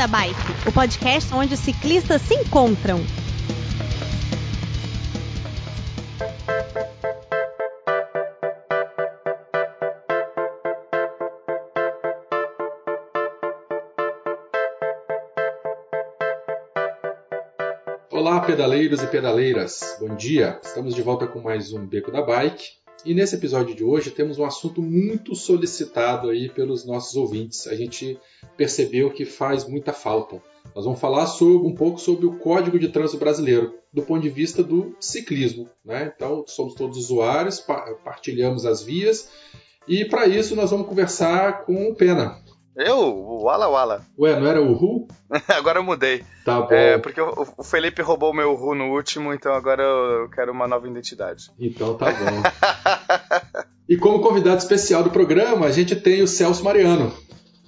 da Bike, o podcast onde os ciclistas se encontram. Olá, pedaleiros e pedaleiras. Bom dia. Estamos de volta com mais um Beco da Bike. E nesse episódio de hoje temos um assunto muito solicitado aí pelos nossos ouvintes. A gente percebeu que faz muita falta. Nós vamos falar sobre, um pouco sobre o Código de Trânsito Brasileiro, do ponto de vista do ciclismo. Né? Então, somos todos usuários, partilhamos as vias, e para isso nós vamos conversar com o Pena. Eu? O Wala Wala. Ué, não era o Ru? agora eu mudei. Tá bom. É, porque o, o Felipe roubou o meu Ru no último, então agora eu quero uma nova identidade. Então tá bom. e como convidado especial do programa, a gente tem o Celso Mariano,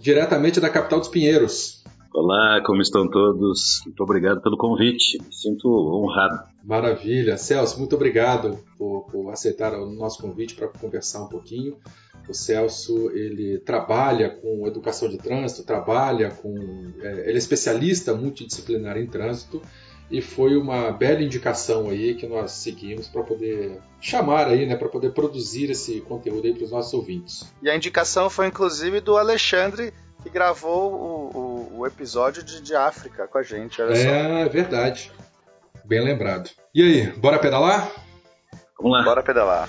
diretamente da capital dos Pinheiros. Olá, como estão todos? Muito obrigado pelo convite. Me sinto honrado. Maravilha. Celso, muito obrigado por, por aceitar o nosso convite para conversar um pouquinho. O Celso ele trabalha com educação de trânsito, trabalha com, é, ele é especialista multidisciplinar em trânsito e foi uma bela indicação aí que nós seguimos para poder chamar aí, né, para poder produzir esse conteúdo aí para os nossos ouvintes. E a indicação foi inclusive do Alexandre que gravou o, o, o episódio de, de, África com a gente. é só. verdade, bem lembrado. E aí, bora pedalar? Vamos lá. Bora pedalar.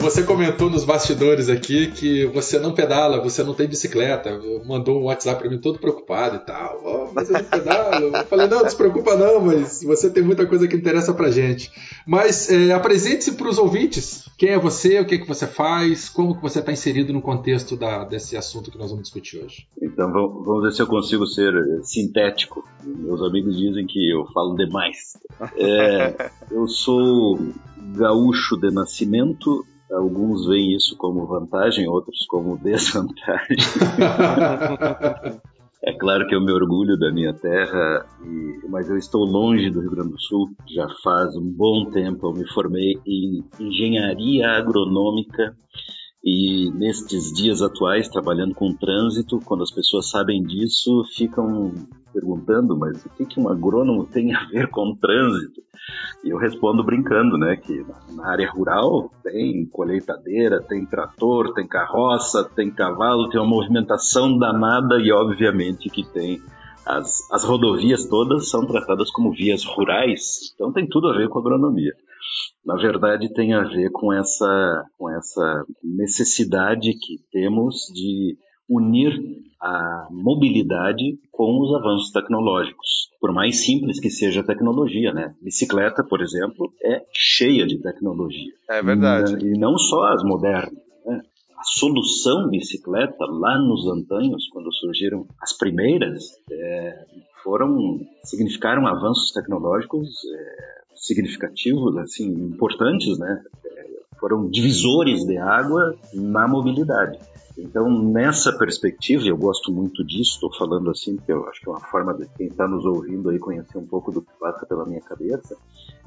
Você comentou nos bastidores aqui que você não pedala, você não tem bicicleta. Mandou um WhatsApp para mim todo preocupado e tal. Oh, mas eu não pedalo. Eu falei, não, não se preocupa não, mas você tem muita coisa que interessa pra gente. Mas é, apresente-se para os ouvintes. Quem é você, o que, é que você faz, como que você está inserido no contexto da, desse assunto que nós vamos discutir hoje. Então, vamos ver se eu consigo ser eh, sintético. Meus amigos dizem que eu falo demais. É, eu sou gaúcho de nascimento, alguns veem isso como vantagem, outros como desvantagem. é claro que eu me orgulho da minha terra, e, mas eu estou longe do Rio Grande do Sul. Já faz um bom tempo eu me formei em engenharia agronômica e nestes dias atuais, trabalhando com trânsito, quando as pessoas sabem disso, ficam perguntando, mas o que, que um agrônomo tem a ver com trânsito? E eu respondo brincando, né, que na área rural tem colheitadeira, tem trator, tem carroça, tem cavalo, tem uma movimentação danada e obviamente que tem as, as rodovias todas são tratadas como vias rurais, então tem tudo a ver com agronomia na verdade tem a ver com essa, com essa necessidade que temos de unir a mobilidade com os avanços tecnológicos. Por mais simples que seja a tecnologia, né? Bicicleta, por exemplo, é cheia de tecnologia. É verdade. E, e não só as modernas. A solução bicicleta, lá nos antanhos, quando surgiram as primeiras, é, foram significaram avanços tecnológicos é, significativos, assim, importantes, né? Foram divisores de água na mobilidade. Então, nessa perspectiva, eu gosto muito disso, estou falando assim, porque eu acho que é uma forma de quem está nos ouvindo aí conhecer um pouco do que passa pela minha cabeça.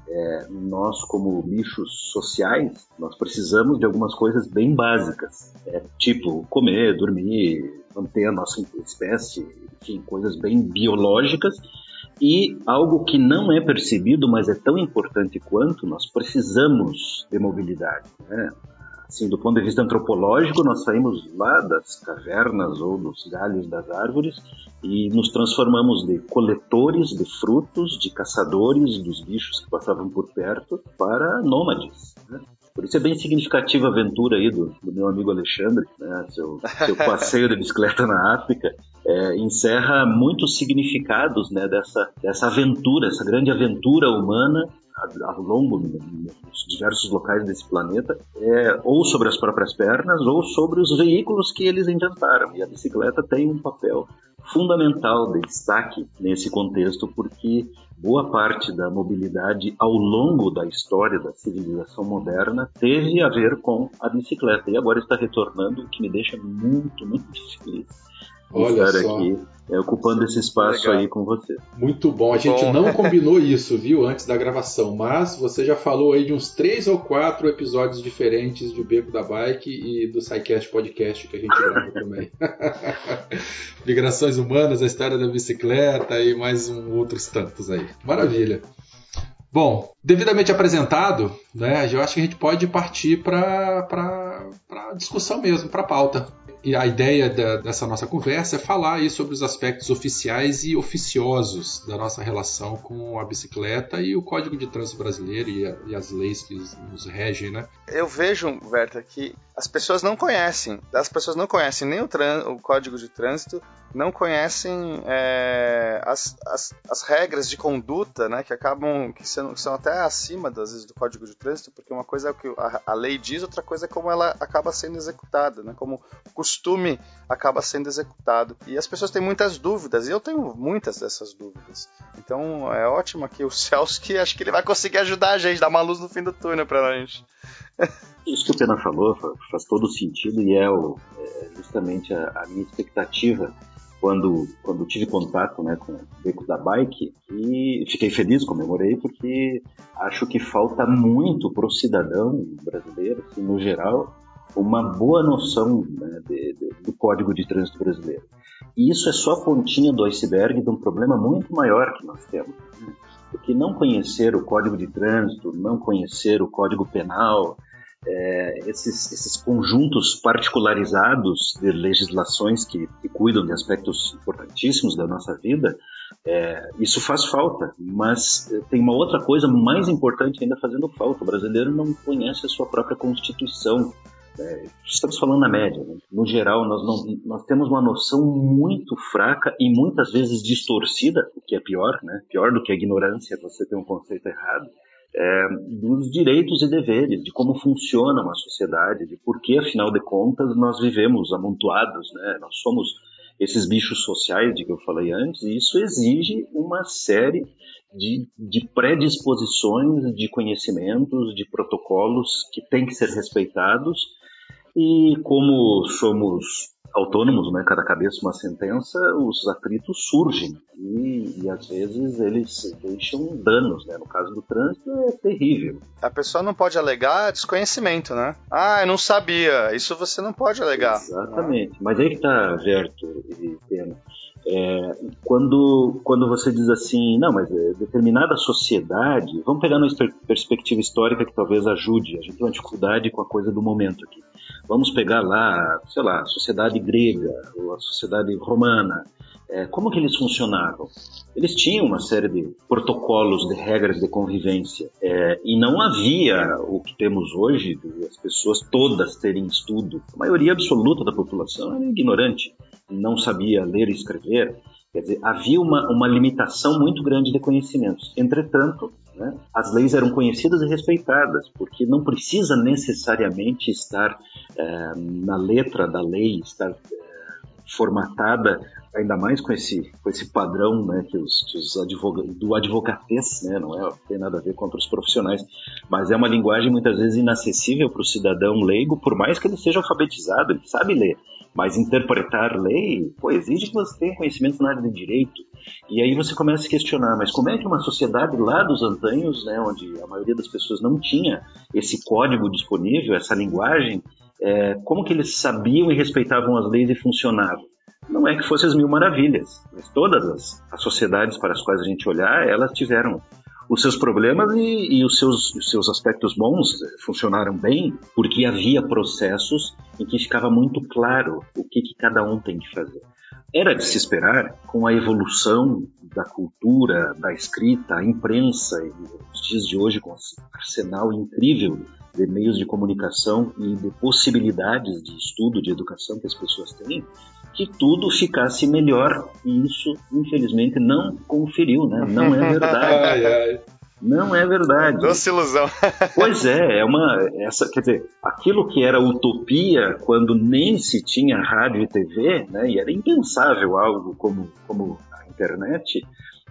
É, nós, como bichos sociais, nós precisamos de algumas coisas bem básicas, é, tipo comer, dormir, manter a nossa espécie, enfim, coisas bem biológicas e algo que não é percebido, mas é tão importante quanto, nós precisamos de mobilidade. Né? Assim, do ponto de vista antropológico, nós saímos lá das cavernas ou dos galhos das árvores e nos transformamos de coletores de frutos, de caçadores dos bichos que passavam por perto, para nômades. Né? Por isso é bem significativa a aventura aí do, do meu amigo Alexandre, né? seu, seu passeio de bicicleta na África, é, encerra muitos significados né, dessa, dessa aventura, essa grande aventura humana ao longo dos diversos locais desse planeta, é, ou sobre as próprias pernas, ou sobre os veículos que eles inventaram. E a bicicleta tem um papel fundamental de destaque nesse contexto, porque boa parte da mobilidade ao longo da história da civilização moderna teve a ver com a bicicleta e agora está retornando, o que me deixa muito, muito feliz. Olha estar só. aqui é, ocupando esse espaço Legal. aí com você. Muito bom. A gente Bom. não combinou isso, viu, antes da gravação, mas você já falou aí de uns três ou quatro episódios diferentes de Beco da Bike e do SciCast Podcast que a gente grava também. Migrações humanas, a história da bicicleta e mais um outros tantos aí. Maravilha. Bom, devidamente apresentado, né, eu acho que a gente pode partir para a discussão mesmo, para a pauta. E a ideia da- dessa nossa conversa é falar aí sobre os aspectos oficiais e oficiosos da nossa relação com a bicicleta e o Código de Trânsito Brasileiro e, a- e as leis que os- nos regem, né? Eu vejo, Werther, que as pessoas não conhecem. As pessoas não conhecem nem o, o código de trânsito, não conhecem é, as, as, as regras de conduta, né? Que acabam, que são, que são até acima, às vezes, do código de trânsito, porque uma coisa é o que a, a lei diz, outra coisa é como ela acaba sendo executada, né? Como o costume acaba sendo executado. E as pessoas têm muitas dúvidas, e eu tenho muitas dessas dúvidas. Então é ótimo aqui o Celso, que acho que ele vai conseguir ajudar a gente, dar uma luz no fim do túnel pra gente. Isso que o Pena falou fa- faz todo sentido e é, o- é justamente a, a minha expectativa quando, quando tive contato né, com o Beco da Bike e fiquei feliz, comemorei, porque acho que falta muito para o cidadão brasileiro, assim, no geral, uma boa noção né, de- de- do Código de Trânsito Brasileiro. E isso é só a pontinha do iceberg de um problema muito maior que nós temos. né? Porque não conhecer o Código de Trânsito, não conhecer o Código Penal, é, esses, esses conjuntos particularizados de legislações que, que cuidam de aspectos importantíssimos da nossa vida, é, isso faz falta. Mas eh, tem uma outra coisa mais importante ainda fazendo falta. O brasileiro não conhece a sua própria Constituição. né? Estamos falando na média. né? No geral, nós, não, nós temos uma noção muito fraca e muitas vezes distorcida, o que é pior, né? pior do que a ignorância, você ter um conceito errado é, dos direitos e deveres, de como funciona uma sociedade, de por que, afinal de contas, nós vivemos amontoados, né? Nós somos esses bichos sociais de que eu falei antes, e isso exige uma série de, de predisposições, de conhecimentos, de protocolos que têm que ser respeitados. E como somos autônomos, né, cada cabeça uma sentença, os atritos surgem e, e às vezes eles deixam danos, né? No caso do trânsito é terrível. A pessoa não pode alegar desconhecimento, né? Ah, eu não sabia. Isso você não pode alegar. Exatamente. Mas aí que tá, Verto e Pena. É, quando, quando você diz assim, não, mas é, determinada sociedade, vamos pegar uma per- perspectiva histórica que talvez ajude, a gente tem uma dificuldade com a coisa do momento aqui. Vamos pegar lá, sei lá, a sociedade grega, ou a sociedade romana, é, como que eles funcionavam? Eles tinham uma série de protocolos, de regras de convivência, é, e não havia o que temos hoje, de as pessoas todas terem estudo. A maioria absoluta da população era ignorante, não sabia ler e escrever. Quer dizer, havia uma, uma limitação muito grande de conhecimentos. Entretanto, né, as leis eram conhecidas e respeitadas, porque não precisa necessariamente estar é, na letra da lei, estar é, formatada ainda mais com esse, com esse padrão né, que os, que os do advocatez, né, não é, tem nada a ver contra os profissionais, mas é uma linguagem muitas vezes inacessível para o cidadão leigo, por mais que ele seja alfabetizado, ele sabe ler, mas interpretar lei, pô, exige que você tenha conhecimento na área de direito. E aí você começa a questionar, mas como é que uma sociedade lá dos antanhos, né, onde a maioria das pessoas não tinha esse código disponível, essa linguagem, é, como que eles sabiam e respeitavam as leis e funcionavam? Não é que fossem as mil maravilhas, mas todas as, as sociedades para as quais a gente olhar, elas tiveram os seus problemas e, e os, seus, os seus aspectos bons funcionaram bem, porque havia processos em que ficava muito claro o que, que cada um tem que fazer. Era de se esperar, com a evolução da cultura, da escrita, a imprensa e os dias de hoje com esse arsenal incrível de meios de comunicação e de possibilidades de estudo, de educação que as pessoas têm, que tudo ficasse melhor. E isso, infelizmente, não conferiu, né? Não é verdade. Ai, ai. Não é verdade. Doce ilusão. Pois é, é uma. Essa, quer dizer, aquilo que era utopia quando nem se tinha rádio e TV, né, e era impensável algo como, como a internet,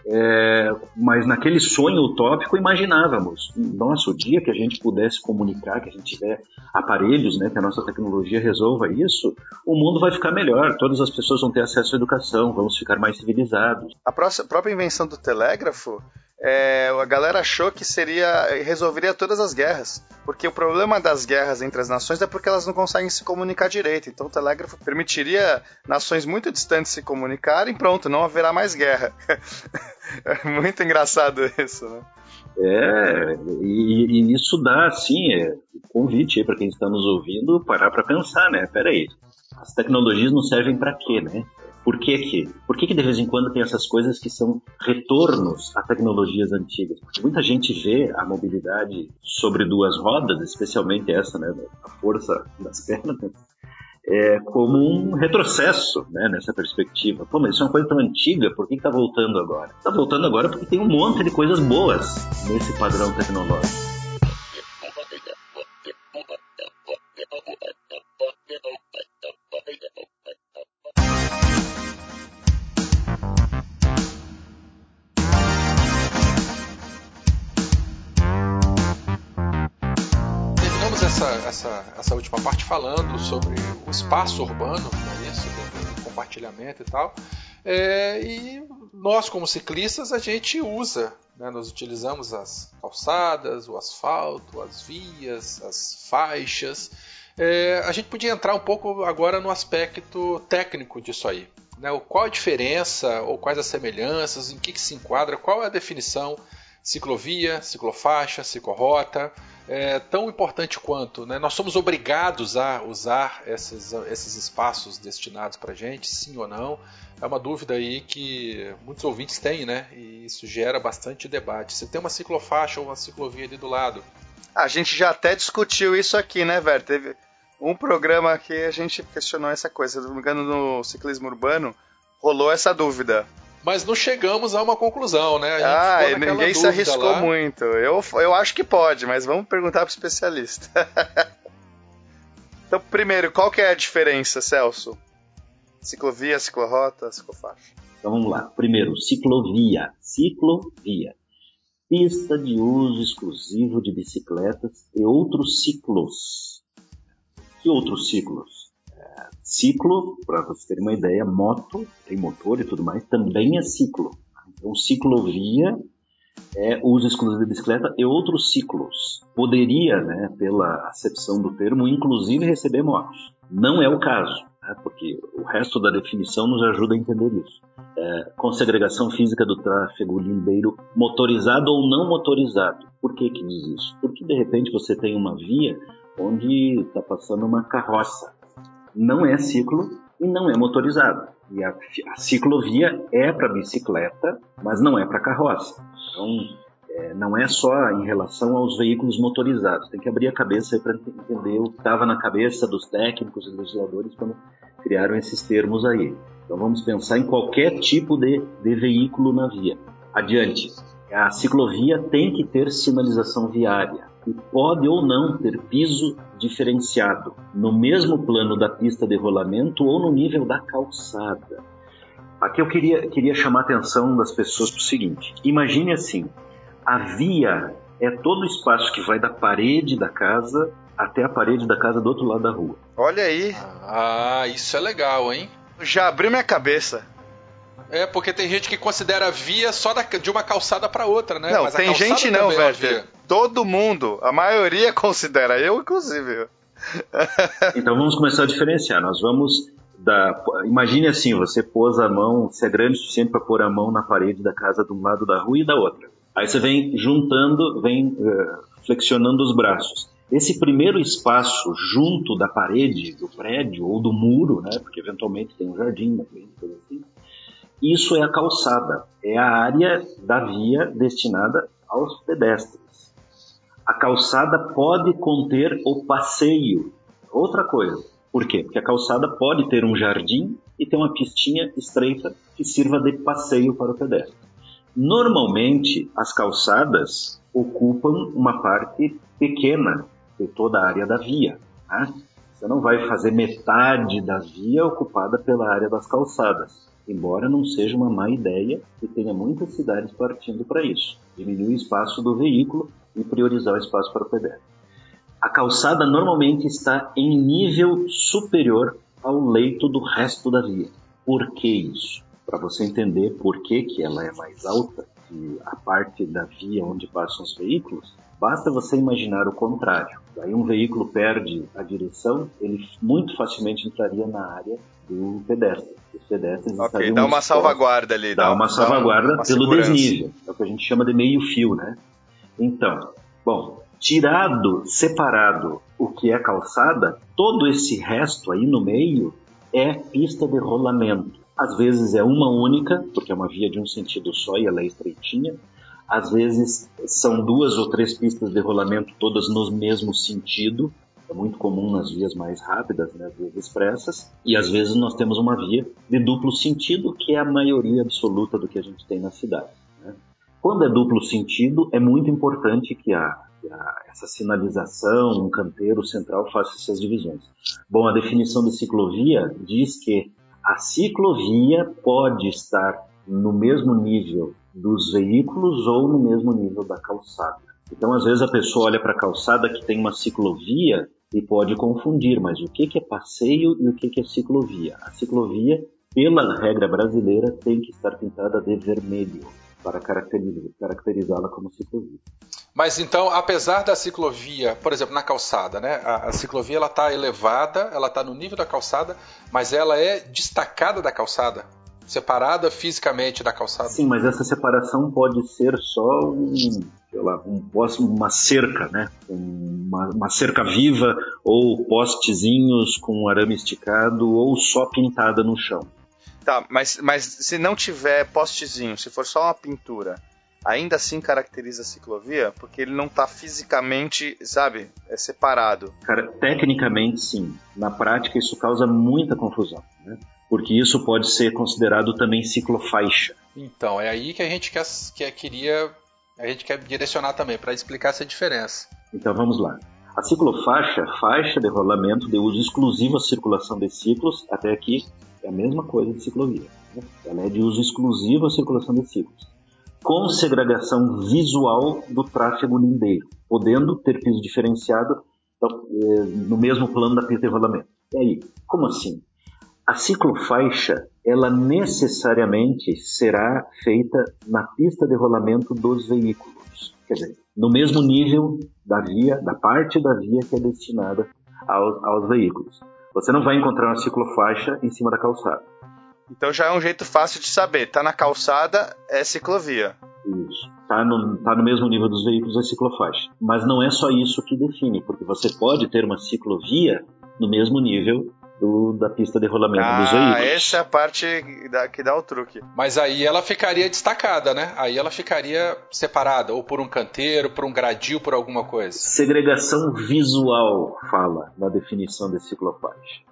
É, mas naquele sonho utópico imaginávamos, nossa, o dia que a gente pudesse comunicar, que a gente tiver aparelhos, né, que a nossa tecnologia resolva isso, o mundo vai ficar melhor, todas as pessoas vão ter acesso à educação, vamos ficar mais civilizados. A própria invenção do telégrafo é, a galera achou que seria resolveria todas as guerras, porque o problema das guerras entre as nações é porque elas não conseguem se comunicar direito. Então o telégrafo permitiria nações muito distantes se comunicarem, pronto, não haverá mais guerra. é muito engraçado isso, né? É, e, e isso dá, assim, é, convite para quem está nos ouvindo parar para pensar, né? Peraí, as tecnologias não servem para quê, né? Por que que? Por que que de vez em quando tem essas coisas que são retornos a tecnologias antigas? Porque muita gente vê a mobilidade sobre duas rodas, especialmente essa, né, a força das pernas, é, como um retrocesso né, nessa perspectiva. Pô, mas isso é uma coisa tão antiga, por que está voltando agora? Está voltando agora porque tem um monte de coisas boas nesse padrão tecnológico. Essa, essa última parte falando sobre o espaço urbano, é isso, o compartilhamento e tal. É, e nós, como ciclistas, a gente usa, né, nós utilizamos as calçadas, o asfalto, as vias, as faixas. É, a gente podia entrar um pouco agora no aspecto técnico disso aí. Né? Qual a diferença ou quais as semelhanças, em que, que se enquadra, qual é a definição ciclovia, ciclofaixa, ciclorrota é, tão importante quanto. Né? Nós somos obrigados a usar esses, esses espaços destinados para gente, sim ou não? É uma dúvida aí que muitos ouvintes têm, né? E isso gera bastante debate. Você tem uma ciclofaixa ou uma ciclovia ali do lado? A gente já até discutiu isso aqui, né, velho? Teve um programa que a gente questionou essa coisa. Se não me engano, no ciclismo urbano, rolou essa dúvida mas não chegamos a uma conclusão, né? ah, ninguém se arriscou lá. muito. Eu, eu acho que pode, mas vamos perguntar para o especialista. então, primeiro, qual que é a diferença, Celso? Ciclovia, ciclorrota, ciclofaixa? Então vamos lá. Primeiro, ciclovia. Ciclovia. Pista de uso exclusivo de bicicletas e outros ciclos. Que outros ciclos? Ciclo, para você ter uma ideia, moto, tem motor e tudo mais, também é ciclo. Então, ciclovia é uso exclusivo de bicicleta e outros ciclos. Poderia, né, pela acepção do termo, inclusive receber motos. Não é o caso, né, porque o resto da definição nos ajuda a entender isso. É, com segregação física do tráfego lindeiro motorizado ou não motorizado. Por que, que diz isso? Porque de repente você tem uma via onde está passando uma carroça não é ciclo e não é motorizado. E a, a ciclovia é para bicicleta, mas não é para carroça. Então, é, não é só em relação aos veículos motorizados. Tem que abrir a cabeça para entender o que estava na cabeça dos técnicos e legisladores quando criaram esses termos aí. Então vamos pensar em qualquer tipo de, de veículo na via. Adiante. A ciclovia tem que ter sinalização viária e pode ou não ter piso diferenciado, no mesmo plano da pista de rolamento ou no nível da calçada. Aqui eu queria, queria chamar a atenção das pessoas para o seguinte: imagine assim, a via é todo o espaço que vai da parede da casa até a parede da casa do outro lado da rua. Olha aí. Ah, isso é legal, hein? Já abriu minha cabeça. É, porque tem gente que considera via só da, de uma calçada para outra, né? Não, Mas tem gente não, é velho. Todo mundo, a maioria considera, eu inclusive. então vamos começar a diferenciar. Nós vamos da. Imagine assim: você pôs a mão, se é grande o suficiente para pôr a mão na parede da casa de um lado da rua e da outra. Aí você vem juntando, vem uh, flexionando os braços. Esse primeiro espaço junto da parede do prédio ou do muro, né? Porque eventualmente tem um jardim na frente, coisa assim isso é a calçada, é a área da via destinada aos pedestres. A calçada pode conter o passeio. Outra coisa. Por quê? Porque a calçada pode ter um jardim e ter uma pistinha estreita que sirva de passeio para o pedestre. Normalmente, as calçadas ocupam uma parte pequena de toda a área da via. Né? Você não vai fazer metade da via ocupada pela área das calçadas. embora não seja uma má ideia e tenha muitas cidades partindo para isso. Diminuir o espaço do veículo e priorizar o espaço para o pedestre. A calçada normalmente está em nível superior ao leito do resto da via. Por que isso? Para você entender por que, que ela é mais alta que a parte da via onde passam os veículos, basta você imaginar o contrário. Aí um veículo perde a direção, ele muito facilmente entraria na área do pedestre. Os pedestres ok, dá uma salvaguarda ali. Dá, dá uma salvaguarda dá uma pelo segurança. desnível. É o que a gente chama de meio fio, né? Então, bom, tirado, separado o que é calçada, todo esse resto aí no meio é pista de rolamento. Às vezes é uma única, porque é uma via de um sentido só e ela é estreitinha. Às vezes são duas ou três pistas de rolamento, todas no mesmo sentido. É muito comum nas vias mais rápidas, né, vias expressas. E às vezes nós temos uma via de duplo sentido, que é a maioria absoluta do que a gente tem na cidade. Quando é duplo sentido, é muito importante que a, essa sinalização, um canteiro central faça essas divisões. Bom, a definição de ciclovia diz que a ciclovia pode estar no mesmo nível dos veículos ou no mesmo nível da calçada. Então, às vezes a pessoa olha para a calçada que tem uma ciclovia e pode confundir, mas o que é passeio e o que é ciclovia? A ciclovia, pela regra brasileira, tem que estar pintada de vermelho para caracterizá-la como ciclovia. Mas então, apesar da ciclovia, por exemplo, na calçada, né? A, a ciclovia ela está elevada, ela está no nível da calçada, mas ela é destacada da calçada, separada fisicamente da calçada. Sim, mas essa separação pode ser só um, sei lá, um, uma cerca, né? Uma, uma cerca viva ou postezinhos com arame esticado ou só pintada no chão. Tá, mas, mas se não tiver postezinho, se for só uma pintura, ainda assim caracteriza a ciclovia? Porque ele não está fisicamente, sabe, é separado. Cara, tecnicamente sim. Na prática isso causa muita confusão, né? Porque isso pode ser considerado também ciclofaixa. Então, é aí que a gente quer, que queria, a gente quer direcionar também para explicar essa diferença. Então vamos lá. A ciclofaixa, faixa de rolamento de uso exclusivo à circulação de ciclos, até aqui é a mesma coisa de ciclovia. Né? Ela é de uso exclusivo à circulação de ciclos com segregação visual do tráfego lindeiro, podendo ter piso diferenciado então, é, no mesmo plano da pista de rolamento. E aí, como assim? A ciclofaixa, ela necessariamente será feita na pista de rolamento dos veículos. Quer dizer, no mesmo nível da via, da parte da via que é destinada aos, aos veículos. Você não vai encontrar uma ciclofaixa em cima da calçada. Então já é um jeito fácil de saber. Tá na calçada, é ciclovia. Isso. Tá no, tá no mesmo nível dos veículos, é ciclofaixa. Mas não é só isso que define, porque você pode ter uma ciclovia no mesmo nível do, da pista de rolamento ah, dos veículos. Ah, essa é a parte da, que dá o truque. Mas aí ela ficaria destacada, né? Aí ela ficaria separada, ou por um canteiro, por um gradil, por alguma coisa. Segregação visual, fala na definição de ciclofaixa.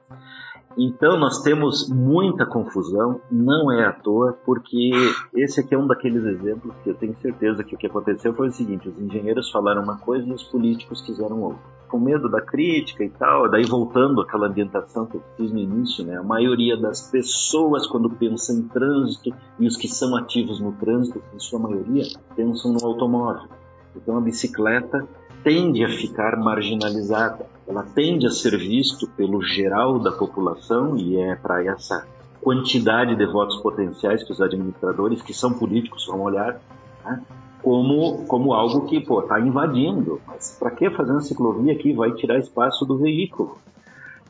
Então nós temos muita confusão, não é à toa, porque esse aqui é um daqueles exemplos que eu tenho certeza que o que aconteceu foi o seguinte: os engenheiros falaram uma coisa e os políticos quiseram outra. Com medo da crítica e tal, daí voltando àquela ambientação que eu fiz no início, né? A maioria das pessoas, quando pensam em trânsito, e os que são ativos no trânsito, em sua maioria, pensam no automóvel. Então a bicicleta tende a ficar marginalizada, ela tende a ser visto pelo geral da população e é para essa quantidade de votos potenciais que os administradores, que são políticos, vão olhar, né, como, como algo que está invadindo. Mas para que fazer uma ciclovia aqui? Vai tirar espaço do veículo.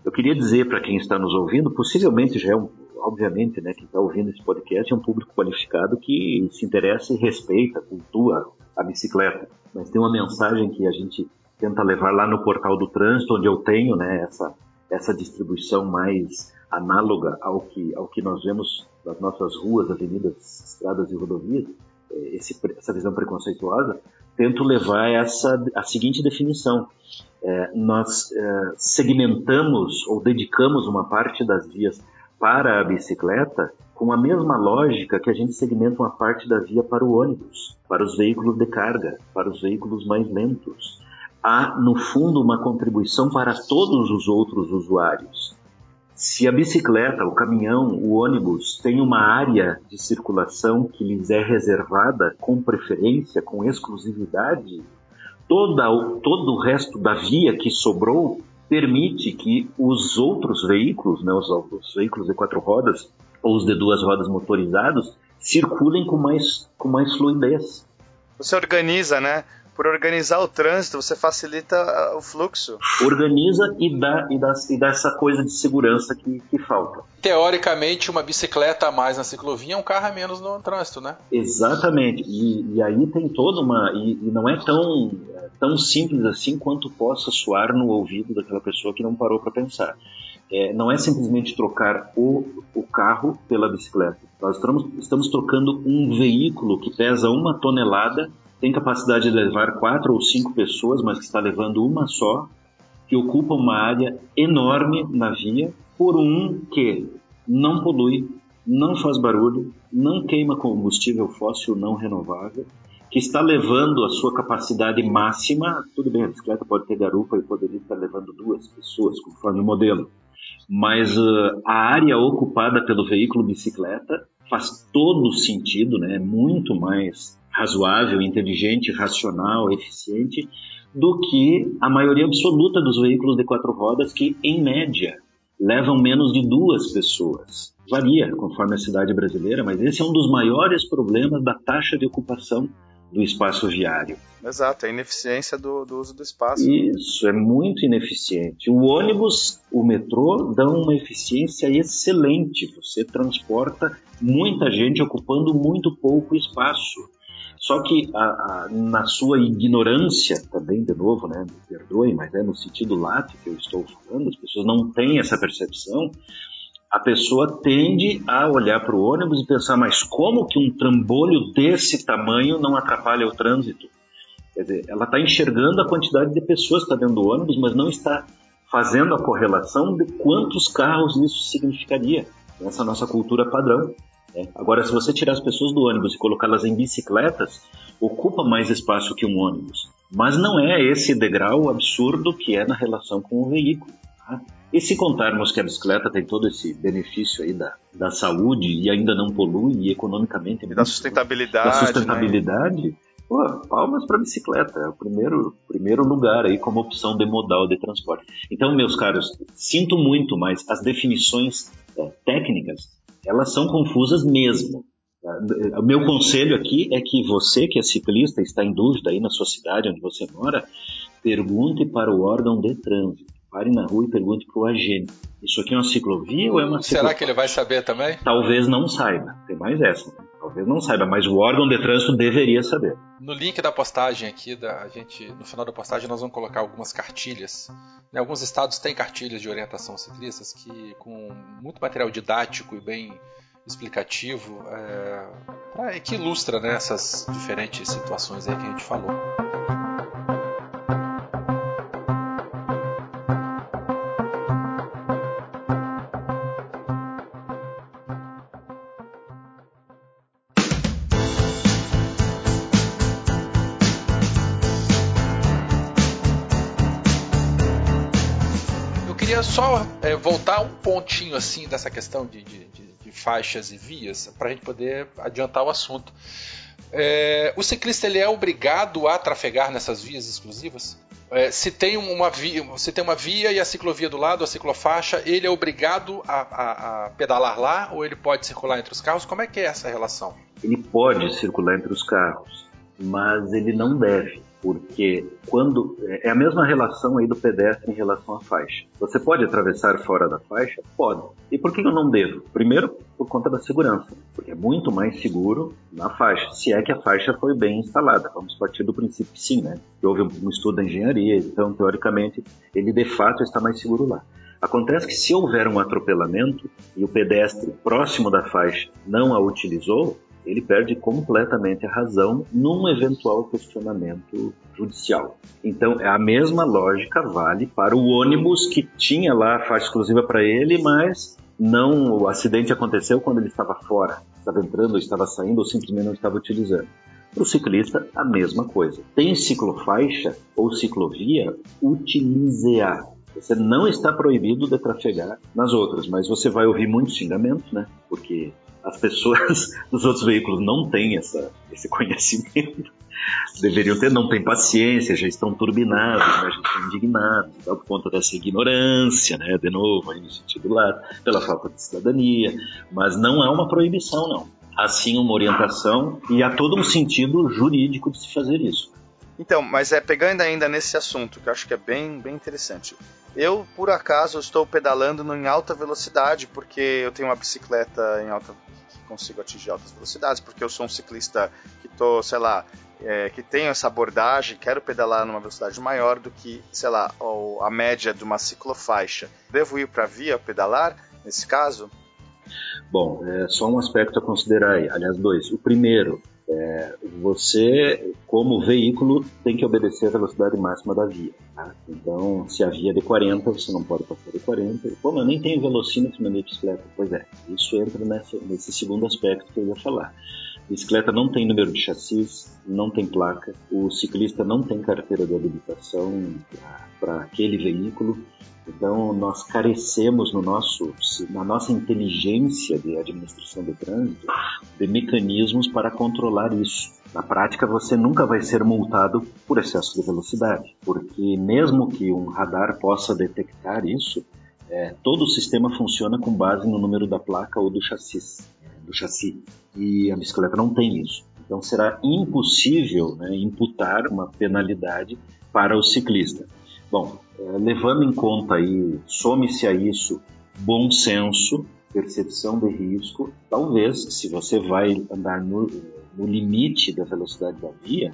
Eu queria dizer para quem está nos ouvindo, possivelmente já é um, obviamente, né, quem está ouvindo esse podcast é um público qualificado que se interessa e respeita, cultua a bicicleta mas tem uma mensagem que a gente tenta levar lá no portal do trânsito, onde eu tenho né, essa, essa distribuição mais análoga ao que, ao que nós vemos nas nossas ruas, avenidas, estradas e rodovias, é, esse, essa visão preconceituosa, tento levar essa a seguinte definição. É, nós é, segmentamos ou dedicamos uma parte das vias para a bicicleta com a mesma lógica que a gente segmenta uma parte da via para o ônibus, para os veículos de carga, para os veículos mais lentos. Há, no fundo, uma contribuição para todos os outros usuários. Se a bicicleta, o caminhão, o ônibus tem uma área de circulação que lhes é reservada com preferência, com exclusividade, toda, todo o resto da via que sobrou permite que os outros veículos, né, os, os veículos de quatro rodas ou os de duas rodas motorizados, circulem com mais, com mais fluidez. Você organiza, né? Por organizar o trânsito, você facilita ah, o fluxo. Organiza e dá, e dá, e dá essa coisa de segurança que, que falta. Teoricamente, uma bicicleta a mais na ciclovia é um carro a menos no trânsito, né? Exatamente. E, e aí tem toda uma. E, e, não é tão, tão simples assim quanto possa soar no ouvido daquela pessoa que não parou para pensar. É, não é simplesmente trocar o, o carro pela bicicleta. Nós estamos, estamos trocando um veículo que pesa uma tonelada tem capacidade de levar quatro ou cinco pessoas, mas que está levando uma só, que ocupa uma área enorme na via, por um que não polui, não faz barulho, não queima combustível fóssil não renovável, que está levando a sua capacidade máxima. Tudo bem, a bicicleta pode ter garupa e poderia estar levando duas pessoas, conforme o modelo. Mas uh, a área ocupada pelo veículo bicicleta faz todo sentido, né? é muito mais razoável, inteligente, racional, eficiente, do que a maioria absoluta dos veículos de quatro rodas que, em média, levam menos de duas pessoas. Varia conforme a cidade brasileira, mas esse é um dos maiores problemas da taxa de ocupação do espaço viário. Exato, a ineficiência do, do, uso do espaço. Isso, é muito ineficiente. O ônibus, o metrô dão uma eficiência excelente. Você transporta muita gente ocupando muito pouco espaço. Só que a, a, na sua ignorância, também de novo, né, me perdoe, mas é no sentido lato que eu estou falando, as pessoas não têm essa percepção, a pessoa tende a olhar para o ônibus e pensar, mas como que um trambolho desse tamanho não atrapalha o trânsito? Quer dizer, ela está enxergando a quantidade de pessoas que está dentro do ônibus, mas não está fazendo a correlação de quantos carros isso significaria nessa nossa cultura padrão. Né? Agora, se você tirar as pessoas do ônibus e colocá-las em bicicletas, ocupa mais espaço que um ônibus. Mas não é esse degrau absurdo que é na relação com o veículo. Tá? E se contarmos que a bicicleta tem todo esse benefício aí da, da saúde e ainda não polui e economicamente... E da sustentabilidade. Da sustentabilidade, né? Pô, palmas para a bicicleta. É o primeiro, primeiro lugar aí como opção de modal de transporte. Então, meus caros, sinto muito, mas as definições é, técnicas elas são confusas mesmo. O meu conselho aqui é que você que é ciclista está em dúvida aí na sua cidade onde você mora, pergunte para o órgão de trânsito. Pare na rua e pergunte para o agente. Isso aqui é uma ciclovia ou é uma ciclovia? Será que ele vai saber também? Talvez não saiba. Tem mais essa. Talvez não saiba, mas o órgão de trânsito deveria saber. No link da postagem aqui, da, a gente, no final da postagem, nós vamos colocar algumas cartilhas. Né, alguns estados têm cartilhas de orientação ciclistas que, com muito material didático e bem explicativo, é, pra, que ilustra né, essas diferentes situações aí que a gente falou. Só é, voltar um pontinho assim dessa questão de, de, de, faixas e vias para a gente poder adiantar o assunto. É, o ciclista ele é obrigado a trafegar nessas vias exclusivas? É, se, tem uma via, se tem uma via e a ciclovia do lado, a ciclofaixa, ele é obrigado a, a, a pedalar lá ou ele pode circular entre os carros? Como é que é essa relação? Ele pode circular entre os carros, mas ele não deve porque quando é a mesma relação aí do pedestre em relação à faixa. Você pode atravessar fora da faixa? Pode. E por que eu não devo? Primeiro, por conta da segurança, porque é muito mais seguro na faixa, se é que a faixa foi bem instalada. Vamos partir do princípio que sim, né? Houve um estudo da engenharia, então teoricamente ele de fato está mais seguro lá. Acontece que se houver um atropelamento e o pedestre próximo da faixa não a utilizou, ele perde completamente a razão num eventual questionamento judicial. Então, a mesma lógica vale para o ônibus que tinha lá a faixa exclusiva para ele, mas não o acidente aconteceu quando ele estava fora, estava entrando, estava saindo, ou simplesmente não estava utilizando. Para o ciclista, a mesma coisa. Tem ciclofaixa ou ciclovia, utilize-a. Você não está proibido de trafegar nas outras, mas você vai ouvir muitos xingamentos, né? Porque as pessoas dos outros veículos não têm essa, esse conhecimento. Deveriam ter, não têm paciência, já estão turbinados, né? já estão indignados, então, por conta dessa ignorância, né? De novo, aí no sentido lá, pela falta de cidadania. Mas não há uma proibição, não. Há sim uma orientação e há todo um sentido jurídico de se fazer isso. Então, mas é pegando ainda nesse assunto, que eu acho que é bem, bem interessante. Eu, por acaso, estou pedalando em alta velocidade, porque eu tenho uma bicicleta em alta que consigo atingir altas velocidades, porque eu sou um ciclista que tô, sei lá, é, que tenho essa abordagem, quero pedalar numa velocidade maior do que, sei lá, a média de uma ciclofaixa. Devo ir para a via pedalar, nesse caso? Bom, é só um aspecto a considerar aí. Aliás, dois. O primeiro, é, você, como veículo, tem que obedecer a velocidade máxima da via. Tá? Então, se a via é de 40, você não pode passar de 40. Pô, mas nem tem velocímetro na minha bicicleta. Pois é, isso entra nessa, nesse segundo aspecto que eu ia falar. Bicicleta não tem número de chassis, não tem placa, o ciclista não tem carteira de habilitação para aquele veículo. Então, nós carecemos no nosso, na nossa inteligência de administração do trânsito de mecanismos para controlar isso. Na prática, você nunca vai ser multado por excesso de velocidade, porque mesmo que um radar possa detectar isso, é, todo o sistema funciona com base no número da placa ou do chassi, do chassi. E a bicicleta não tem isso. Então será impossível né, imputar uma penalidade para o ciclista. Bom, é, levando em conta aí, some-se a isso bom senso, percepção de risco, talvez, se você vai andar no, no limite da velocidade da via,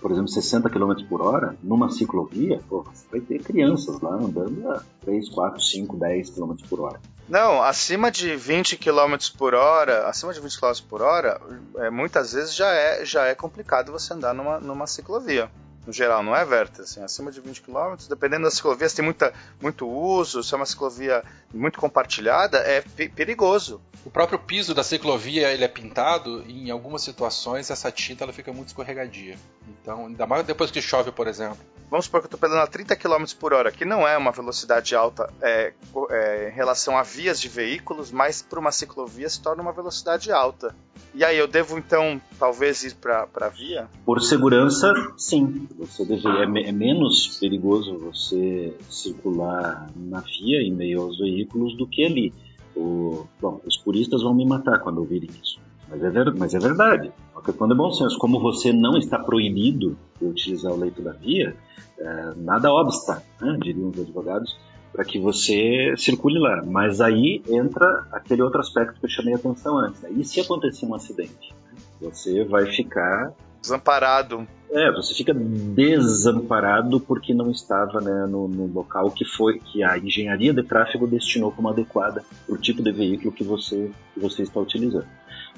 por exemplo, 60 km por hora, numa ciclovia, pô, você vai ter crianças lá andando a 3, 4, 5, 10 km por hora. Não, acima de 20 km por hora, acima de 20 km por hora, é, muitas vezes já é, já é complicado você andar numa, numa ciclovia no geral, não é, Verta? Assim, acima de 20 km, dependendo das ciclovias, tem muita, muito uso, se é uma ciclovia muito compartilhada, é perigoso. O próprio piso da ciclovia ele é pintado e em algumas situações essa tinta ela fica muito escorregadia. Então, ainda mais depois que chove, por exemplo. Vamos supor que eu estou pedalando a 30 km por hora, que não é uma velocidade alta é, é, em relação a vias de veículos, mas para uma ciclovia se torna uma velocidade alta. E aí, eu devo então talvez ir para a via? Por segurança, sim. Você deveria, é, é, menos perigoso você circular na via em meio aos veículos do que ali. O, bom, os puristas vão me matar quando ouvirem isso. Mas é, ver, mas é verdade. A questão é bom senso. Como você não está proibido de utilizar o leito da via, é, nada obsta, né, diriam os advogados, para que você circule lá. Mas aí entra aquele outro aspecto que eu chamei a atenção antes. Né? E se acontecer um acidente? Você vai ficar desamparado. É, você fica desamparado porque não estava né, no, no, local que foi que a engenharia de tráfego destinou como adequada para o tipo de veículo que você, que você está utilizando.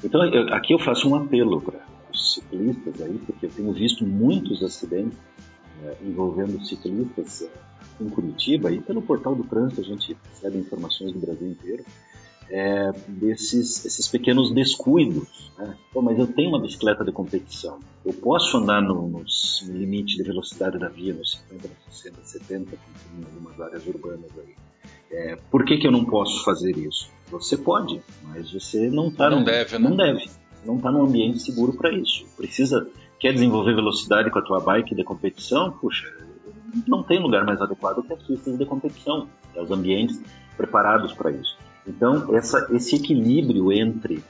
Então eu, aqui eu faço um apelo para os ciclistas aí, porque eu tenho visto muitos acidentes é, envolvendo ciclistas é, em Curitiba e pelo portal do trânsito a gente recebe informações do Brasil inteiro é, desses esses pequenos descuidos. Né? Pô, mas eu tenho uma bicicleta de competição. Eu posso andar no, no limite de velocidade da via, nos 50, 60, 70, em algumas áreas urbanas aí. É, por que, que eu não posso fazer isso? Você pode, mas você não está. Não deve, né? Não deve. Não está num ambiente seguro para isso. Precisa. Quer desenvolver velocidade com a tua bike de competição? Puxa, não tem lugar mais adequado que as pistas de competição, os ambientes preparados para isso. Então, essa, esse equilíbrio entre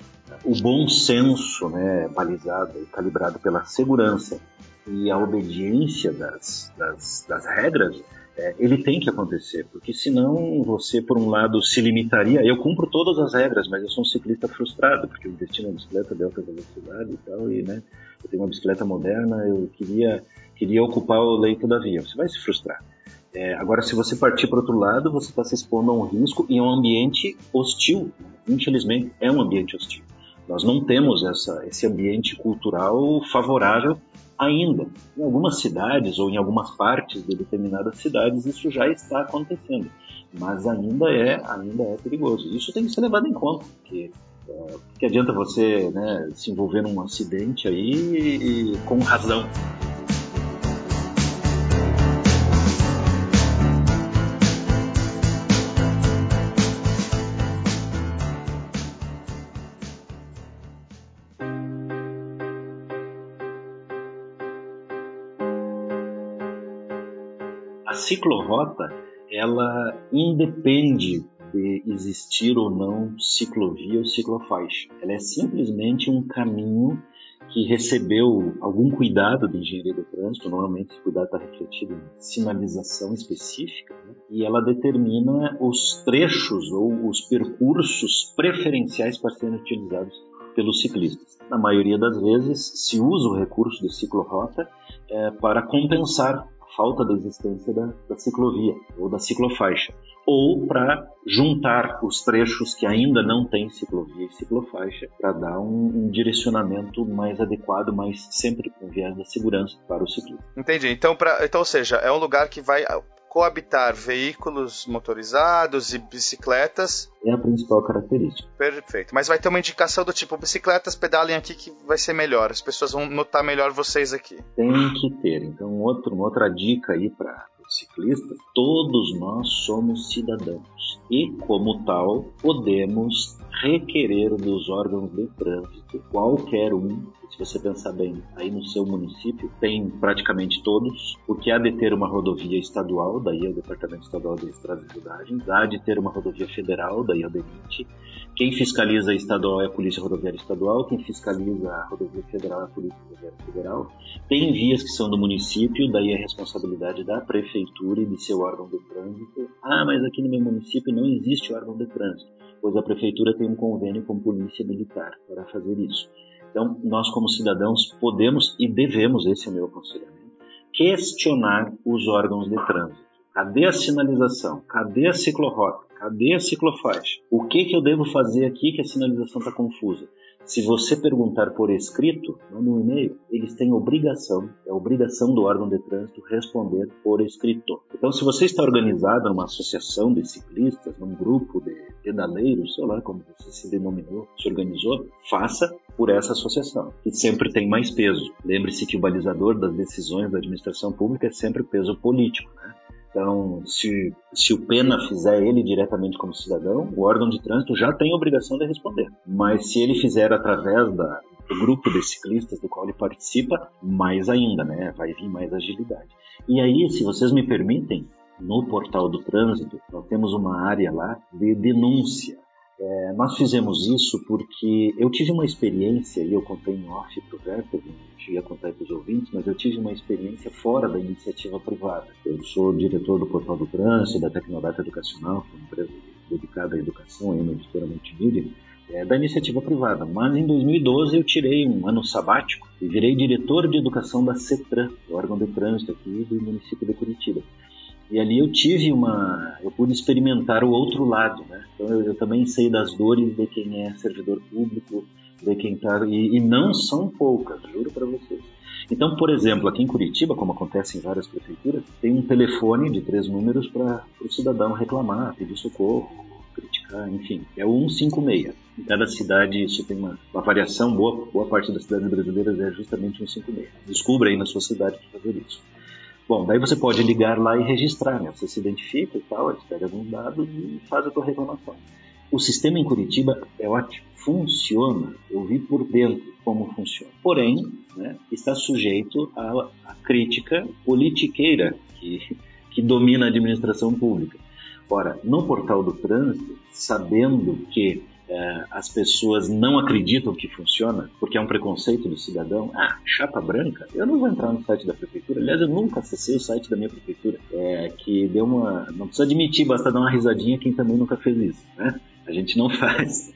o bom senso, né, balizado e calibrado pela segurança e a obediência das, das, das regras, é, ele tem que acontecer, porque senão você, por um lado, se limitaria. Eu cumpro todas as regras, mas eu sou um ciclista frustrado, porque eu investi na bicicleta de alta velocidade e tal, e né, eu tenho uma bicicleta moderna, eu queria, queria ocupar o leito da via. Você vai se frustrar. É, agora, se você partir para outro lado, você está se expondo a um risco em um ambiente hostil. Infelizmente, é um ambiente hostil. Nós não temos essa, esse ambiente cultural favorável ainda. Em algumas cidades ou em algumas partes de determinadas cidades isso já está acontecendo, mas ainda é, ainda é perigoso. Isso tem que ser levado em conta, porque é, que adianta você né, se envolver num acidente aí e, e, com razão. Ciclorrota, ela independe de existir ou não ciclovia ou ciclofaixa. Ela é simplesmente um caminho que recebeu algum cuidado de engenharia do trânsito, normalmente esse cuidado está refletido em sinalização específica, né? e ela determina os trechos ou os percursos preferenciais para serem utilizados pelos ciclistas. Na maioria das vezes, se usa o recurso de ciclorrota é, para compensar falta da existência da, da ciclovia ou da ciclofaixa, ou para juntar os trechos que ainda não têm ciclovia e ciclofaixa para dar um, um, direcionamento mais adequado, mas sempre com viés da segurança para o ciclista. Entendi. Então, pra, então, ou seja, é um lugar que vai coabitar veículos motorizados e bicicletas. É a principal característica. Perfeito. Mas vai ter uma indicação do tipo bicicletas pedalem aqui que vai ser melhor. As pessoas vão notar melhor vocês aqui. Tem que ter. Então, outro, uma outra dica aí para ciclistas, todos nós somos cidadãos e, como tal, podemos requerer dos órgãos de trânsito, qualquer um, se você pensar bem, aí no seu município tem praticamente todos, porque há de ter uma rodovia estadual, daí é o Departamento Estadual de Estradas e Viagens, há de ter uma rodovia federal, daí é o DENIT, quem fiscaliza a estadual é a Polícia Rodoviária Estadual, quem fiscaliza a rodovia federal é a Polícia Rodoviária Federal. Tem vias que são do município, daí é a responsabilidade da prefeitura e de seu órgão de trânsito. Ah, mas aqui no meu município não existe órgão de trânsito pois a prefeitura tem um convênio com polícia militar para fazer isso. Então, nós como cidadãos podemos e devemos, esse é meu aconselhamento, questionar os órgãos de trânsito. Cadê a sinalização? Cadê a ciclorrota? Cadê a ciclofaixa? O que, que eu devo fazer aqui que a sinalização está confusa? Se você perguntar por escrito, manda um e-mail, eles têm obrigação, é obrigação do órgão de trânsito responder por escrito. Então, se você está organizado numa associação de ciclistas, num grupo de pedaleiros, sei lá como você se denominou, se organizou, faça por essa associação, que sempre tem mais peso. Lembre-se que o balizador das decisões da administração pública é sempre peso político, né? Então, se, se o Pena fizer ele diretamente como cidadão, o órgão de trânsito já tem a obrigação de responder. Mas se ele fizer através da, do grupo de ciclistas do qual ele participa, mais ainda, né? Vai vir mais agilidade. E aí, se vocês me permitem, no portal do trânsito, nós temos uma área lá de denúncia. É, nós fizemos isso porque eu tive uma experiência, e eu contei em off para o Werther, cheguei a contar para os ouvintes, mas eu tive uma experiência fora da iniciativa privada. Eu sou diretor do Portal do Trânsito, da Tecnodata Educacional, que é uma empresa dedicada à educação, aí, uma editora multimídia, é, da iniciativa privada. Mas em 2012 eu tirei um ano sabático e virei diretor de educação da CETRAN, órgão de trânsito aqui do município de Curitiba. E ali eu tive uma. Eu pude experimentar o outro lado, né? Então eu, eu também sei das dores de quem é servidor público, de quem tá. E, e não são poucas, juro para vocês. Então, por exemplo, aqui em Curitiba, como acontece em várias prefeituras, tem um telefone de três números para o cidadão reclamar, pedir socorro, criticar, enfim. É o 156. Em cada cidade isso tem uma, uma variação, boa, boa parte das cidades brasileiras é justamente 156. Descubra aí na sua cidade para fazer isso. Bom, daí você pode ligar lá e registrar, né? Você se identifica e tal, eles pegam alguns dados e faz a tua reclamação. O sistema em Curitiba é ótimo, funciona, eu vi por dentro como funciona. Porém, né, está sujeito à, à crítica politiqueira que, que domina a administração pública. Ora, no portal do trânsito, sabendo que as pessoas não acreditam que funciona, porque é um preconceito do cidadão. Ah, chapa branca? Eu não vou entrar no site da prefeitura. Aliás, eu nunca acessei o site da minha prefeitura. É, que deu uma. Não precisa admitir, basta dar uma risadinha quem também nunca fez isso, né? A gente não faz.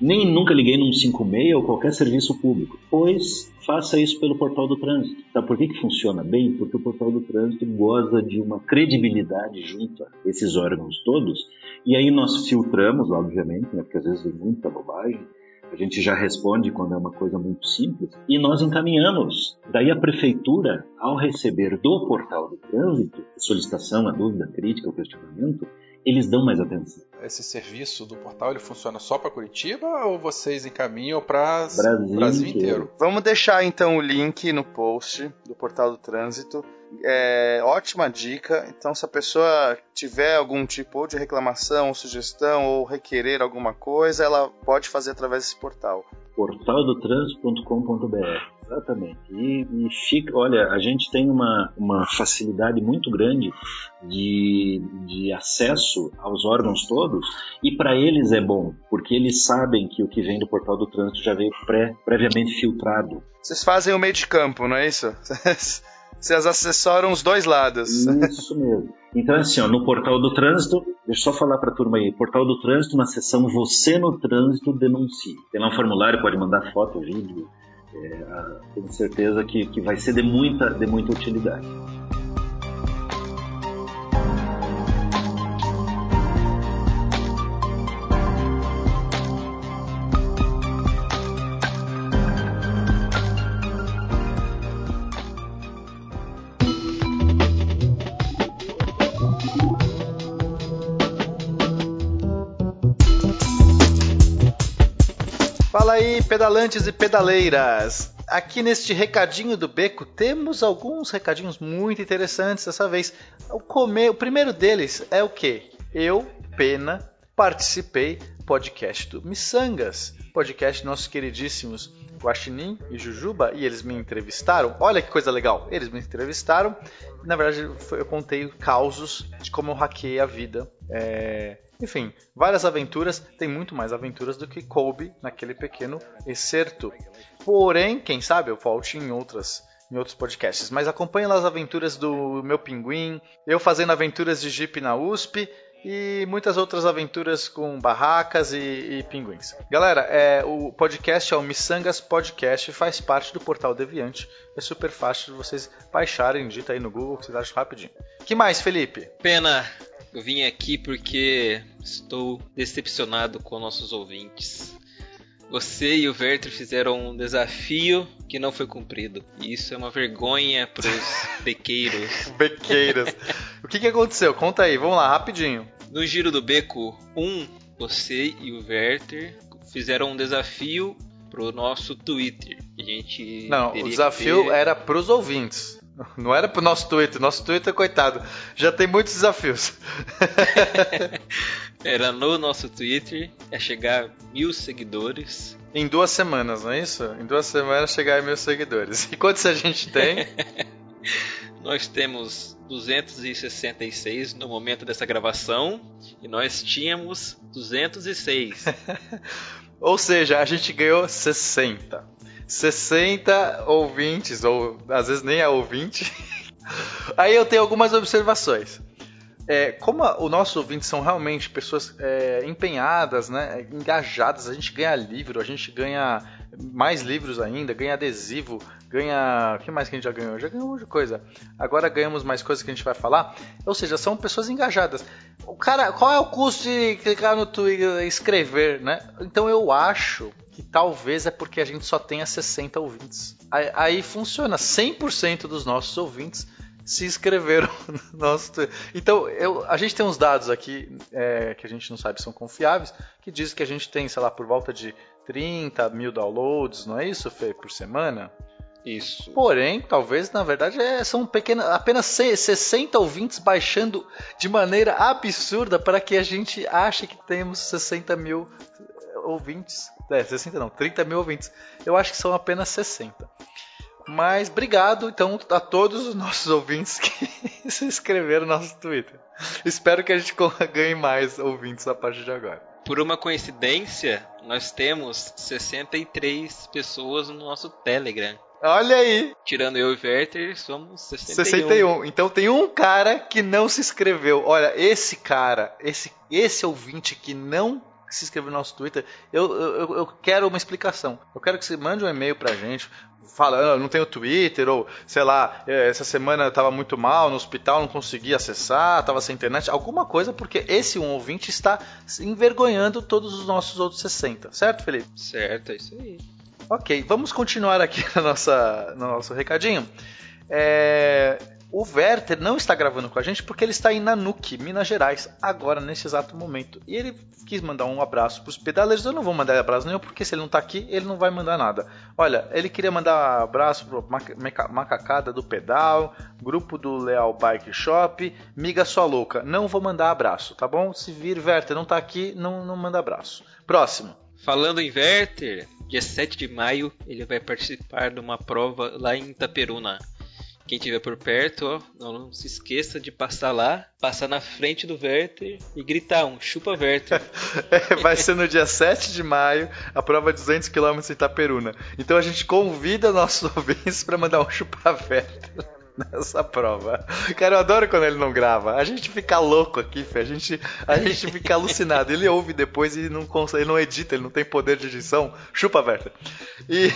Nem nunca liguei num 56 ou qualquer serviço público, pois faça isso pelo portal do trânsito. Sabe por que, que funciona bem? Porque o portal do trânsito goza de uma credibilidade junto a esses órgãos todos, e aí nós filtramos, obviamente, né, porque às vezes vem muita bobagem, a gente já responde quando é uma coisa muito simples, e nós encaminhamos. Daí a prefeitura, ao receber do portal do trânsito, solicitação, a dúvida, a crítica, o questionamento, eles dão mais atenção. Esse serviço do portal ele funciona só para Curitiba ou vocês encaminham para Brasil, Brasil inteiro? Vamos deixar então o link no post do portal do trânsito. É, ótima dica. Então, se a pessoa tiver algum tipo de reclamação, sugestão ou requerer alguma coisa, ela pode fazer através desse portal portaldotrans.com.br. Exatamente. E, e, fica, olha, a gente tem uma, uma facilidade muito grande de, de acesso aos órgãos todos, e para eles é bom, porque eles sabem que o que vem do portal do trânsito já veio pré, previamente filtrado. Vocês fazem o meio de campo, não é isso? Vocês assessoram os dois lados. Isso mesmo. Então, assim, ó, no portal do trânsito, deixa eu só falar para a turma aí, portal do trânsito, na seção Você no Trânsito Denuncie. Tem lá um formulário, pode mandar foto, vídeo, é, tenho certeza que, que vai ser de muita, de muita utilidade. Pedalantes e pedaleiras! Aqui neste recadinho do beco temos alguns recadinhos muito interessantes dessa vez. O, o primeiro deles é o que? Eu, Pena, participei podcast do Missangas, podcast nossos queridíssimos Guaxinim e Jujuba, e eles me entrevistaram. Olha que coisa legal! Eles me entrevistaram. Na verdade, eu contei causos de como eu hackei a vida. É, enfim, várias aventuras, tem muito mais aventuras do que coube naquele pequeno excerto. Porém, quem sabe eu volte em outras em outros podcasts, mas acompanhe lá as aventuras do meu pinguim, eu fazendo aventuras de Jeep na USP e muitas outras aventuras com barracas e, e pinguins. Galera, é, o podcast é o Missangas Podcast, faz parte do Portal Deviante. É super fácil de vocês baixarem, digita aí no Google que vocês acham rapidinho. que mais, Felipe? Pena, eu vim aqui porque estou decepcionado com nossos ouvintes. Você e o Werther fizeram um desafio que não foi cumprido. E isso é uma vergonha para os bequeiros. bequeiros. o que, que aconteceu? Conta aí, vamos lá, rapidinho. No Giro do Beco 1, você e o Werther fizeram um desafio pro nosso Twitter. A gente Não, o desafio ter... era pros ouvintes. Não era pro nosso Twitter. Nosso Twitter, coitado, já tem muitos desafios. era no nosso Twitter. É chegar mil seguidores. Em duas semanas, não é isso? Em duas semanas chegar a mil seguidores. E quantos a gente tem? nós temos 266 no momento dessa gravação. E nós tínhamos 206. Ou seja, a gente ganhou 60. 60 ouvintes, ou às vezes nem é ouvinte. Aí eu tenho algumas observações. É, como os nossos ouvintes são realmente pessoas é, empenhadas, né, engajadas, a gente ganha livro, a gente ganha mais livros ainda, ganha adesivo, ganha. O que mais que a gente já ganhou? Já ganhou um monte de coisa. Agora ganhamos mais coisas que a gente vai falar. Ou seja, são pessoas engajadas. O cara, qual é o custo de clicar no Twitter e escrever, né? Então eu acho que talvez é porque a gente só tenha 60 ouvintes. Aí, aí funciona, 100% dos nossos ouvintes se inscreveram no nosso Twitter. Então, eu, a gente tem uns dados aqui é, que a gente não sabe se são confiáveis, que diz que a gente tem, sei lá, por volta de 30 mil downloads, não é isso, Fê, por semana? Isso. Porém, talvez, na verdade, é, são pequenas, apenas 60 ouvintes baixando de maneira absurda para que a gente ache que temos 60 mil ouvintes. É, 60 não, 30 mil ouvintes. Eu acho que são apenas 60. Mas obrigado, então, a todos os nossos ouvintes que se inscreveram no nosso Twitter. Espero que a gente ganhe mais ouvintes a partir de agora. Por uma coincidência, nós temos 63 pessoas no nosso Telegram. Olha aí! Tirando eu e Werther, somos 61. 61. Então tem um cara que não se inscreveu. Olha, esse cara, esse, esse ouvinte que não se inscreveu no nosso Twitter, eu, eu, eu quero uma explicação. Eu quero que você mande um e-mail pra gente, falando, ah, não tenho Twitter, ou sei lá, é, essa semana estava muito mal no hospital, não consegui acessar, estava sem internet, alguma coisa, porque esse um ouvinte está envergonhando todos os nossos outros 60, certo, Felipe? Certo, é isso aí. Ok, vamos continuar aqui na nossa, no nosso recadinho. É, o Werther não está gravando com a gente porque ele está em Nanuque, Minas Gerais, agora, nesse exato momento. E ele quis mandar um abraço para os pedaleiros. Eu não vou mandar abraço nenhum, porque se ele não está aqui, ele não vai mandar nada. Olha, ele queria mandar abraço para Macacada do Pedal, grupo do Leal Bike Shop, Miga Só Louca. Não vou mandar abraço, tá bom? Se vir Werther não está aqui, não, não manda abraço. Próximo. Falando em Werther, dia 7 de maio, ele vai participar de uma prova lá em Itaperuna. Quem estiver por perto, ó, não, se esqueça de passar lá, passar na frente do Werther e gritar um chupa Werther. É, vai ser no dia 7 de maio, a prova de 200 km em Itaperuna. Então a gente convida nossos ouvintes para mandar um chupa Werther nessa prova. Cara, eu adoro quando ele não grava. A gente fica louco aqui. A gente, a gente fica alucinado. Ele ouve depois e não consegue, ele não edita, ele não tem poder de edição. Chupa, Berta. E.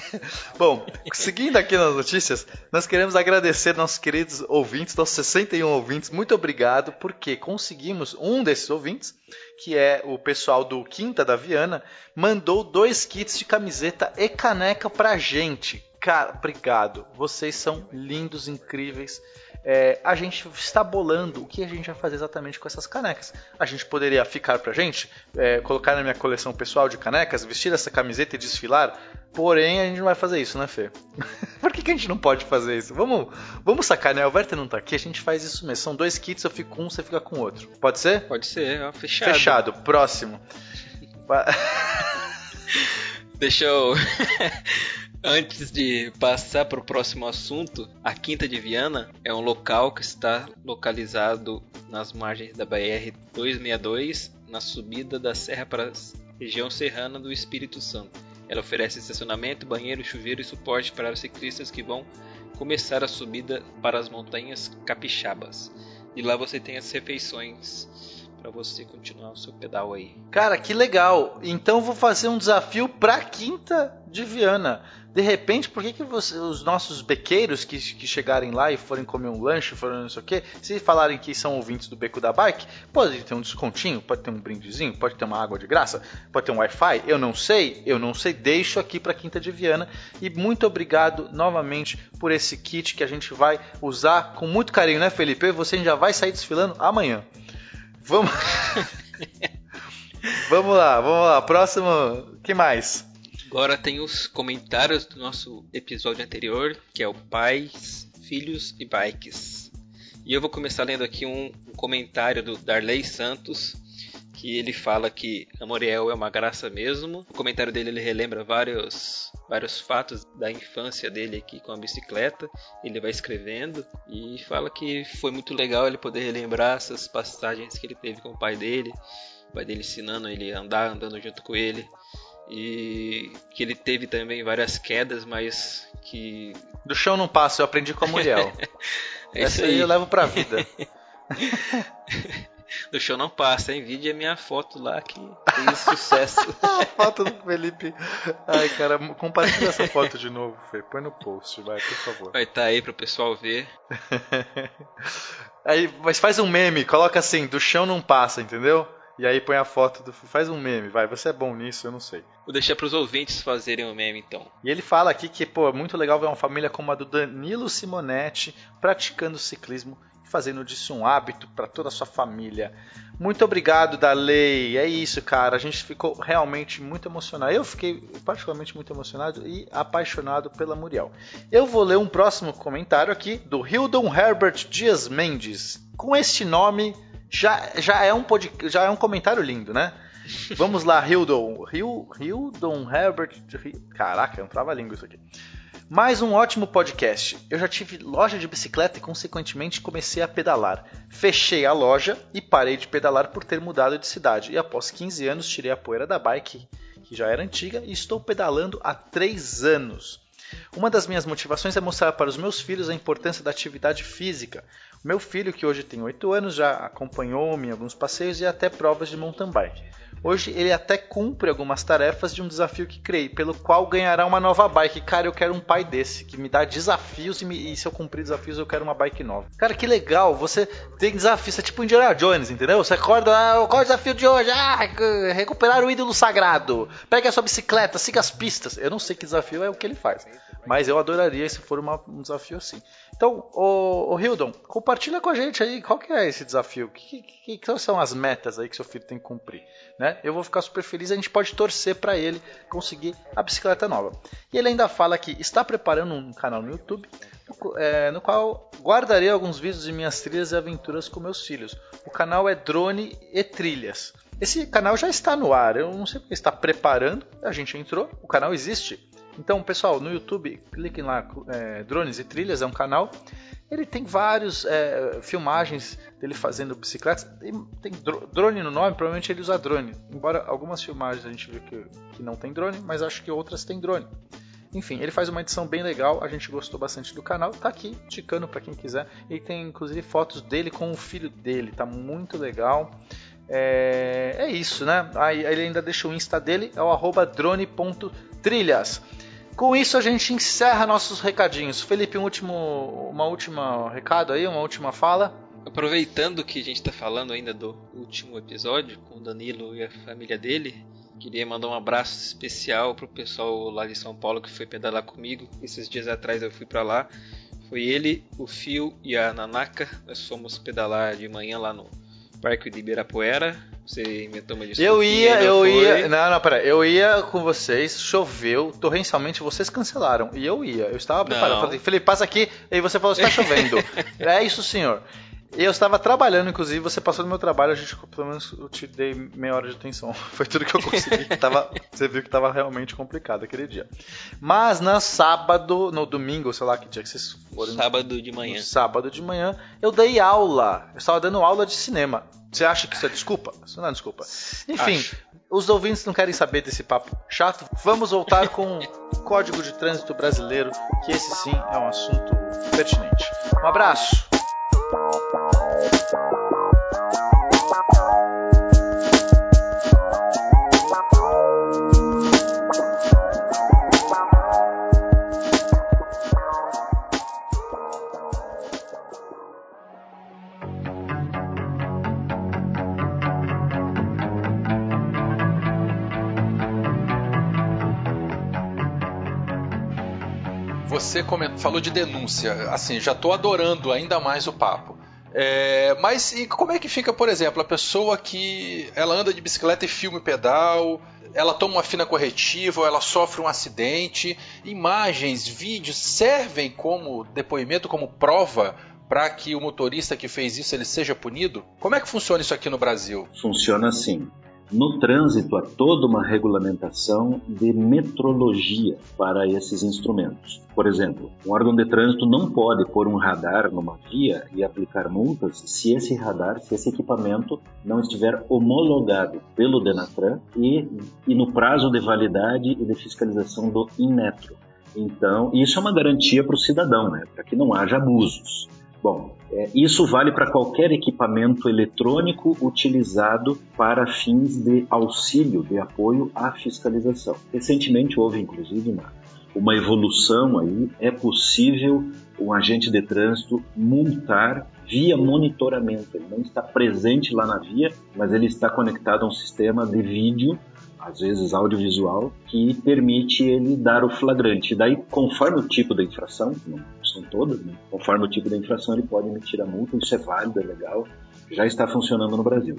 Bom, seguindo aqui nas notícias, nós queremos agradecer nossos queridos ouvintes, nossos 61 ouvintes. Muito obrigado, porque conseguimos um desses ouvintes que é o pessoal do Quinta da Viana, mandou dois kits de camiseta e caneca pra gente. Cara, obrigado. Vocês são lindos, incríveis. É, a gente está bolando o que a gente vai fazer exatamente com essas canecas. A gente poderia ficar pra gente, é, colocar na minha coleção pessoal de canecas, vestir essa camiseta e desfilar. Porém, a gente não vai fazer isso, né, Fê? Por que, que a gente não pode fazer isso? Vamos, vamos sacar, né? O Werther não tá aqui, a gente faz isso mesmo. São dois kits, eu fico com um, você fica com outro. Pode ser? Pode ser, ó, fechado. Fechado. Próximo. Deixa eu. Antes de passar para o próximo assunto, a Quinta de Viana é um local que está localizado nas margens da BR 262, na subida da serra para a região serrana do Espírito Santo. Ela oferece estacionamento, banheiro, chuveiro e suporte para os ciclistas que vão começar a subida para as montanhas capixabas. E lá você tem as refeições para você continuar o seu pedal aí. Cara, que legal! Então vou fazer um desafio para Quinta de Viana. De repente, por que, que você, os nossos bequeiros que, que chegarem lá e forem comer um lanche, forem não sei o que, se falarem que são ouvintes do Beco da Bike, pode ter um descontinho, pode ter um brindezinho, pode ter uma água de graça, pode ter um Wi-Fi, eu não sei, eu não sei, deixo aqui para Quinta de Viana e muito obrigado novamente por esse kit que a gente vai usar com muito carinho, né, Felipe? Você já vai sair desfilando amanhã. Vamos. vamos lá, vamos lá. Próximo. que mais? Agora tem os comentários do nosso episódio anterior, que é o Pais, Filhos e Bikes. E eu vou começar lendo aqui um, comentário do Darley Santos, que ele fala que a Moriel é uma graça mesmo. O comentário dele ele relembra vários, vários fatos da infância dele aqui com a bicicleta. Ele vai escrevendo e fala que foi muito legal ele poder relembrar essas passagens que ele teve com o pai dele, o pai dele ensinando ele a andar, andando junto com ele. E que ele teve também várias quedas, mas que. Do chão não passa, eu aprendi com a Muriel. é Essa aí eu levo pra vida. do show não passa, hein? Vídeo é minha foto lá que fez sucesso. a foto do Felipe. Ai, cara, compartilha essa foto de novo, Fê. Põe no post, vai, por favor. Vai estar tá aí pro pessoal ver. aí, mas faz um meme, coloca assim, do chão não passa, entendeu? E aí põe a foto do. Faz um meme, vai. Você é bom nisso, eu não sei. Vou deixar pros ouvintes fazerem o um meme então. E ele fala aqui que, pô, é muito legal ver uma família como a do Danilo Simonetti praticando ciclismo fazendo disso um hábito para toda a sua família. Muito obrigado, Dalei. É isso, cara. A gente ficou realmente muito emocionado. Eu fiquei particularmente muito emocionado e apaixonado pela Muriel. Eu vou ler um próximo comentário aqui do Hildon Herbert Dias Mendes. Com este nome, já, já, é, um pod, já é um comentário lindo, né? Vamos lá, Hildon. Hildon Herbert. Caraca, é um trava-língua isso aqui. Mais um ótimo podcast. Eu já tive loja de bicicleta e, consequentemente, comecei a pedalar. Fechei a loja e parei de pedalar por ter mudado de cidade. E após 15 anos, tirei a poeira da bike, que já era antiga, e estou pedalando há 3 anos. Uma das minhas motivações é mostrar para os meus filhos a importância da atividade física. Meu filho, que hoje tem 8 anos, já acompanhou-me em alguns passeios e até provas de mountain bike. Hoje ele até cumpre algumas tarefas de um desafio que criei, pelo qual ganhará uma nova bike. Cara, eu quero um pai desse, que me dá desafios e, me, e se eu cumprir desafios eu quero uma bike nova. Cara, que legal, você tem desafios, você é tipo Indiana Jones, entendeu? Você acorda, ah, qual é o desafio de hoje? Ah, recuperar o ídolo sagrado. Pegue a sua bicicleta, siga as pistas. Eu não sei que desafio é o que ele faz, mas eu adoraria se for uma, um desafio assim. Então, o, o Hildon, compartilha com a gente aí qual que é esse desafio, que, que, que são as metas aí que seu filho tem que cumprir, né? Eu vou ficar super feliz, a gente pode torcer para ele conseguir a bicicleta nova. E ele ainda fala que está preparando um canal no YouTube, é, no qual guardarei alguns vídeos de minhas trilhas e aventuras com meus filhos. O canal é Drone e Trilhas. Esse canal já está no ar, eu não sei porque está preparando, a gente entrou, o canal existe. Então, pessoal, no YouTube, cliquem lá, é, Drones e Trilhas é um canal. Ele tem vários é, filmagens dele fazendo bicicletas. Tem, tem, drone no nome, provavelmente ele usa drone. Embora algumas filmagens a gente vê que, que não tem drone, mas acho que outras tem drone. Enfim, ele faz uma edição bem legal, a gente gostou bastante do canal, tá aqui, ticando para quem quiser. Ele tem inclusive fotos dele com o filho dele, tá muito legal. É, é isso, né? Aí ele ainda deixa o Insta dele, é o drone.trilhas. Com isso a gente encerra nossos recadinhos. Felipe, um último, uma última recado aí, uma última fala. Aproveitando que a gente está falando ainda do último episódio com o Danilo e a família dele, Queria mandar um abraço especial pro pessoal lá de São Paulo que foi pedalar comigo. Esses dias atrás eu fui para lá. Foi ele, o Fio e a Nanaka. Nós fomos pedalar de manhã lá no Parque de Ibirapuera. Você inventou uma desculpa. Eu ia, eu foi. ia. Não, não, pera. Eu ia com vocês, choveu, torrencialmente, vocês cancelaram. E eu ia. Eu estava preparado. Falei, Felipe, passa aqui. E você falou, está chovendo. é isso, senhor. Eu estava trabalhando, inclusive, você passou do meu trabalho, a gente, pelo menos, eu te dei meia hora de atenção. Foi tudo que eu consegui. tava, você viu que estava realmente complicado aquele dia. Mas no sábado, no domingo, sei lá que dia que vocês foram. Sábado de manhã. sábado de manhã, eu dei aula. Eu estava dando aula de cinema. Você acha que isso é desculpa? Isso não é desculpa. Enfim, Acho. os ouvintes não querem saber desse papo chato. Vamos voltar com o Código de Trânsito Brasileiro, que esse sim é um assunto pertinente. Um abraço. Você falou de denúncia, assim, já estou adorando ainda mais o papo. É, mas e como é que fica, por exemplo, a pessoa que ela anda de bicicleta e filma pedal, ela toma uma fina corretiva, ou ela sofre um acidente, imagens, vídeos servem como depoimento, como prova para que o motorista que fez isso ele seja punido? Como é que funciona isso aqui no Brasil? Funciona assim. No trânsito há toda uma regulamentação de metrologia para esses instrumentos. Por exemplo, um órgão de trânsito não pode pôr um radar numa via e aplicar multas se esse radar, se esse equipamento não estiver homologado pelo Denatran e, e no prazo de validade e de fiscalização do Inmetro. Então, isso é uma garantia para o cidadão, né? para que não haja abusos. Bom, é, isso vale para qualquer equipamento eletrônico utilizado para fins de auxílio, de apoio à fiscalização. Recentemente houve, inclusive, uma, uma evolução aí. É possível um agente de trânsito multar via monitoramento. Ele não está presente lá na via, mas ele está conectado a um sistema de vídeo às vezes audiovisual, que permite ele dar o flagrante. Daí, conforme o tipo da infração, não são todas, né? conforme o tipo da infração, ele pode emitir a multa, isso é válido, é legal, já está funcionando no Brasil.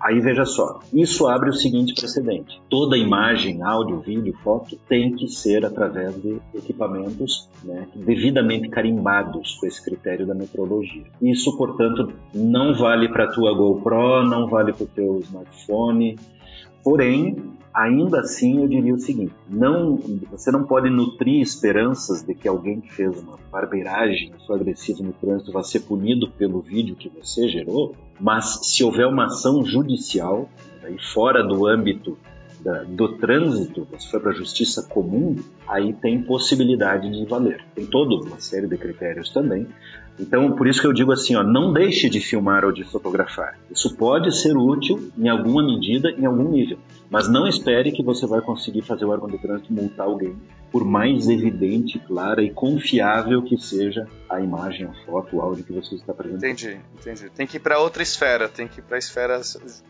Aí veja só, isso abre o seguinte precedente: toda imagem, áudio, vídeo, foto tem que ser através de equipamentos né, devidamente carimbados com esse critério da metrologia. Isso, portanto, não vale para a tua GoPro, não vale para o teu smartphone, Porém, ainda assim eu diria o seguinte: não, você não pode nutrir esperanças de que alguém que fez uma barbeiragem, sua agressiva no trânsito, vai ser punido pelo vídeo que você gerou, mas se houver uma ação judicial, aí fora do âmbito da, do trânsito, se for para a justiça comum, aí tem possibilidade de valer. Tem toda uma série de critérios também, então, por isso que eu digo assim, ó, não deixe de filmar ou de fotografar. Isso pode ser útil em alguma medida, em algum nível. Mas não espere que você vai conseguir fazer o órgão de trânsito multar alguém, por mais evidente, clara e confiável que seja a imagem, a foto, o áudio que você está apresentando. Entendi, entendi. Tem que ir para outra esfera, tem que ir para a esfera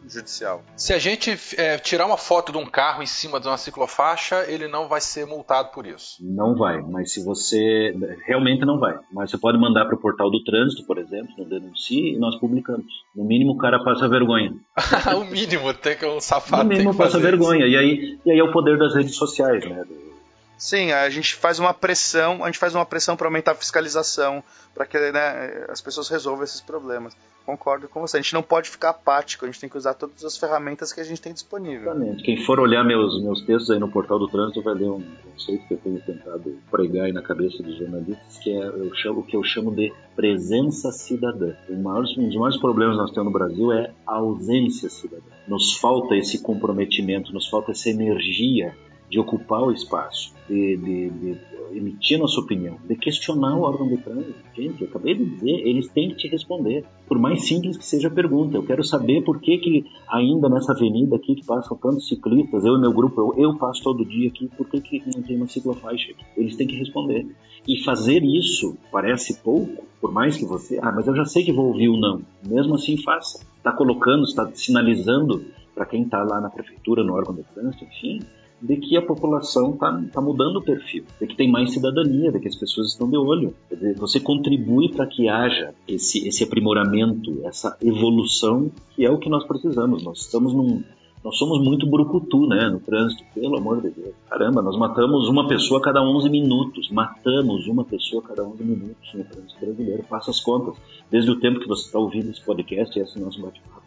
judicial. Se a gente é, tirar uma foto de um carro em cima de uma ciclofaixa, ele não vai ser multado por isso. Não vai, mas se você realmente não vai, mas você pode mandar para o portal do trânsito, por exemplo, no denuncie e nós publicamos. No mínimo o cara passa vergonha. o mínimo, tem que um safado. No mínimo passa vergonha. E aí, e aí é o poder das redes sociais, né? Sim, a gente faz uma pressão, a gente faz uma pressão para aumentar a fiscalização, para que né, as pessoas resolvam esses problemas. Concordo com você. A gente não pode ficar apático, a gente tem que usar todas as ferramentas que a gente tem disponível. Exatamente. Quem for olhar meus, meus textos aí no portal do trânsito vai ler um conceito que eu tenho tentado pregar aí na cabeça dos jornalistas, que é eu chamo, o que eu chamo de presença cidadã. Maior, um dos maiores problemas que nós temos no Brasil é a ausência cidadã. Nos falta esse comprometimento, nos falta essa energia de ocupar o espaço, de, de, de emitir nossa opinião, de questionar o órgão de trânsito. Gente, eu acabei de dizer, eles têm que te responder. Por mais simples que seja a pergunta, eu quero saber por que, que ainda nessa avenida aqui que passam tantos ciclistas, eu e meu grupo, eu, eu passo todo dia aqui, por que, que não tem uma ciclofaixa aqui? Eles têm que responder. E fazer isso parece pouco, por mais que você, ah, mas eu já sei que vou ouvir o não. Mesmo assim, faça. Está colocando, está sinalizando para quem está lá na prefeitura, no órgão de trânsito, enfim, de que a população está tá mudando o perfil, de que tem mais cidadania, de que as pessoas estão de olho. Quer dizer, você contribui para que haja esse, esse aprimoramento, essa evolução, que é o que nós precisamos. Nós estamos num, nós somos muito brucutu, né, no trânsito, pelo amor de Deus. Caramba, nós matamos uma pessoa a cada 11 minutos. Matamos uma pessoa a cada 11 minutos no trânsito brasileiro. Faça as contas. Desde o tempo que você está ouvindo esse podcast, esse nosso bate-papo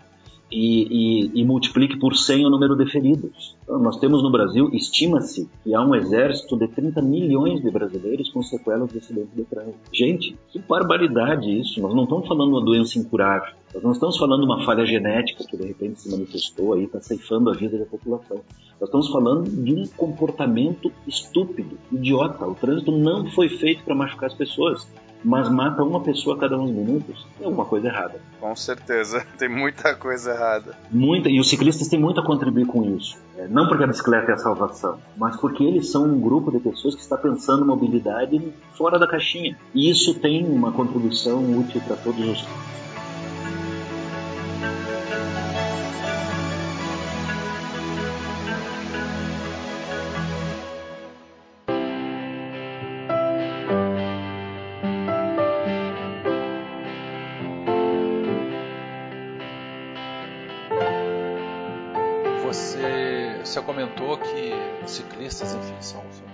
e, e, e, multiplique por 100 o número de feridos. Então, nós temos no Brasil, estima-se que há um exército de 30 milhões de brasileiros com sequelas de acidente de trânsito. Gente, que barbaridade isso! Nós não estamos falando de uma doença incurável. Nós não estamos falando de uma falha genética que de repente se manifestou aí, está ceifando a vida da população. Nós estamos falando de um comportamento estúpido, idiota. O trânsito não foi feito para machucar as pessoas mas mata uma pessoa a cada uns minutos, tem alguma coisa errada. Com certeza, tem muita coisa errada. Muita, e os ciclistas têm muito a contribuir com isso. É, não porque a bicicleta é a salvação, mas porque eles são um grupo de pessoas que está pensando mobilidade fora da caixinha. E isso tem uma contribuição útil para todos os comentou que ciclistas, enfim, são, são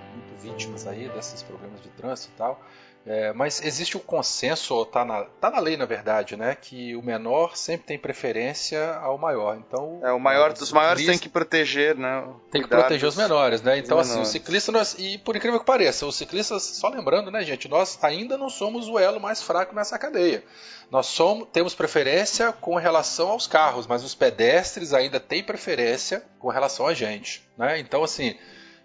desses problemas de trânsito e tal. É, mas existe o um consenso, está na, tá na lei na verdade, né, que o menor sempre tem preferência ao maior. Então, é o maior, os maiores tem que proteger, né? Tem que proteger os menores, né? Então assim, menores. o ciclista nós, e por incrível que pareça, os ciclistas, só lembrando, né, gente, nós ainda não somos o elo mais fraco nessa cadeia. Nós somos, temos preferência com relação aos carros, mas os pedestres ainda têm preferência com relação a gente, né? Então assim,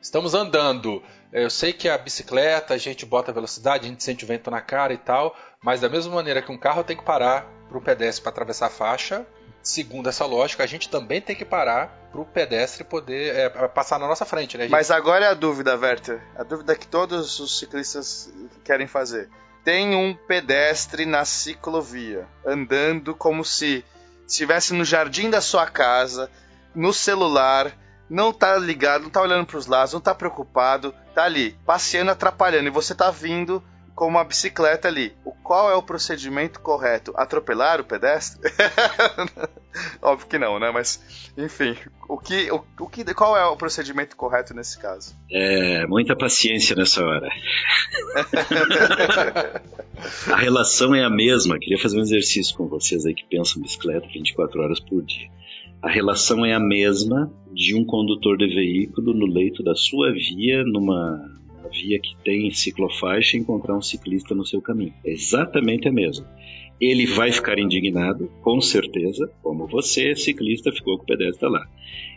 estamos andando eu sei que a bicicleta, a gente bota velocidade, a gente sente o vento na cara e tal, mas da mesma maneira que um carro tem que parar para o pedestre para atravessar a faixa, segundo essa lógica, a gente também tem que parar para o pedestre poder é, passar na nossa frente, né? Gente? Mas agora é a dúvida, Werther. A dúvida que todos os ciclistas querem fazer. Tem um pedestre na ciclovia, andando como se estivesse no jardim da sua casa, no celular, não tá ligado, não tá olhando para os lados, não tá preocupado, tá ali passeando, atrapalhando, e você tá vindo com uma bicicleta ali. O qual é o procedimento correto? Atropelar o pedestre? Óbvio que não, né? Mas, enfim, o que, o, o, que, qual é o procedimento correto nesse caso? É, muita paciência nessa hora. a relação é a mesma. Queria fazer um exercício com vocês aí que pensam bicicleta 24 horas por dia. A relação é a mesma de um condutor de veículo no leito da sua via, numa via que tem ciclofaixa, encontrar um ciclista no seu caminho. É exatamente a mesma. Ele vai ficar indignado, com certeza, como você, ciclista, ficou com o pedestre lá.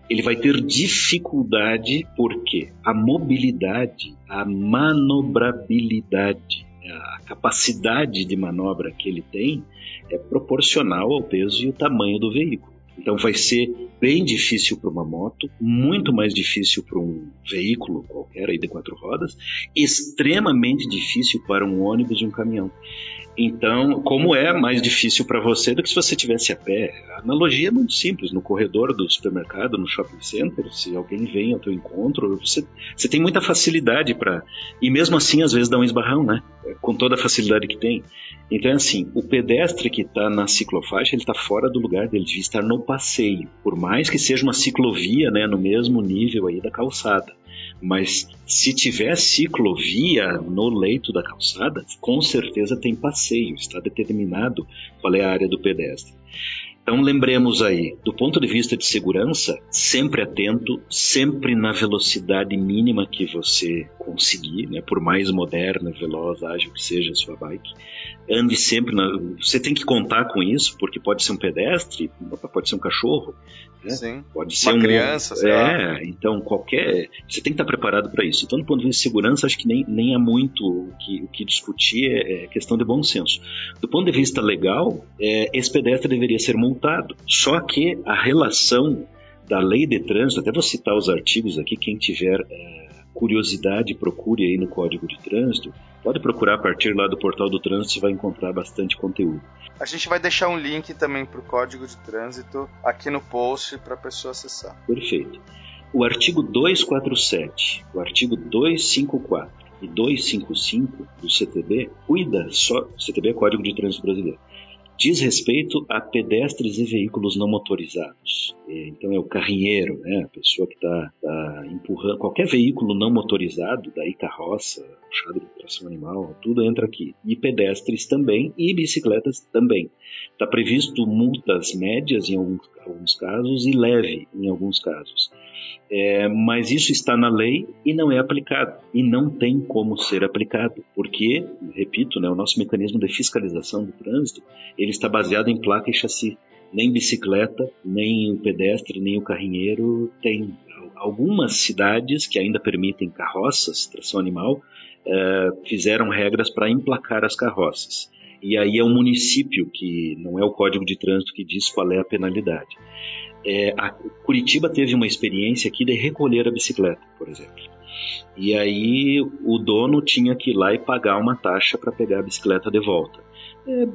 Ele vai ter dificuldade porque a mobilidade, a manobrabilidade, a capacidade de manobra que ele tem é proporcional ao peso e o tamanho do veículo. Então vai ser bem difícil para uma moto, muito mais difícil para um veículo qualquer aí de quatro rodas, extremamente difícil para um ônibus e um caminhão. Então, como é mais difícil para você do que se você tivesse a pé? A analogia é muito simples. No corredor do supermercado, no shopping center, se alguém vem ao teu encontro, você, você tem muita facilidade para... E mesmo assim, às vezes dá um esbarrão, né? Com toda a facilidade que tem. Então é assim, o pedestre que está na ciclofaixa, ele está fora do lugar dele, devia estar no passeio. Por mais que seja uma ciclovia, né, no mesmo nível aí da calçada. Mas se tiver ciclovia no leito da calçada, com certeza tem passeio, está determinado qual é a área do pedestre. Então lembremos aí, do ponto de vista de segurança, sempre atento, sempre na velocidade mínima que você conseguir, né, por mais moderna, veloz, ágil que seja a sua bike. Ande sempre na, você tem que contar com isso, porque pode ser um pedestre, pode ser um cachorro, né? Pode ser Uma um, criança, sei lá. É, então qualquer. Você tem que estar preparado para isso. Então, do ponto de vista de segurança, acho que nem, nem há muito o que, o que discutir, é, é questão de bom senso. Do ponto de vista legal, é, esse pedestre deveria ser multado. Só que a relação da lei de trânsito, até vou citar os artigos aqui, quem tiver é, curiosidade, procure aí no Código de Trânsito. Pode procurar a partir lá do portal do trânsito, vai encontrar bastante conteúdo. A gente vai deixar um link também pro código de trânsito aqui no post para a pessoa acessar. Perfeito. O artigo 247, o artigo 254 e 255 do CTB cuida só, CTB é Código de Trânsito Brasileiro, diz respeito a pedestres e veículos não motorizados. É, Então é o carrinheiro, né, a pessoa que está empurrando qualquer veículo não motorizado, daí carroça, puxado de tração animal, tudo entra aqui. E pedestres também e bicicletas também. Está previsto multas médias em alguns, alguns casos e leve em alguns casos. É, mas isso está na lei e não é aplicado. E não tem como ser aplicado. Porque, repito, né, o nosso mecanismo de fiscalização do trânsito ele está baseado em placa e chassi. Nem bicicleta, nem o pedestre, nem o carrinheiro tem. Algumas cidades que ainda permitem carroças, tração animal, eh, fizeram regras para emplacar as carroças. E aí é o município que não é o código de trânsito que diz qual é a penalidade. É, Curitiba teve uma experiência aqui de recolher a bicicleta, por exemplo. E aí o dono tinha que ir lá e pagar uma taxa para pegar a bicicleta de volta. É,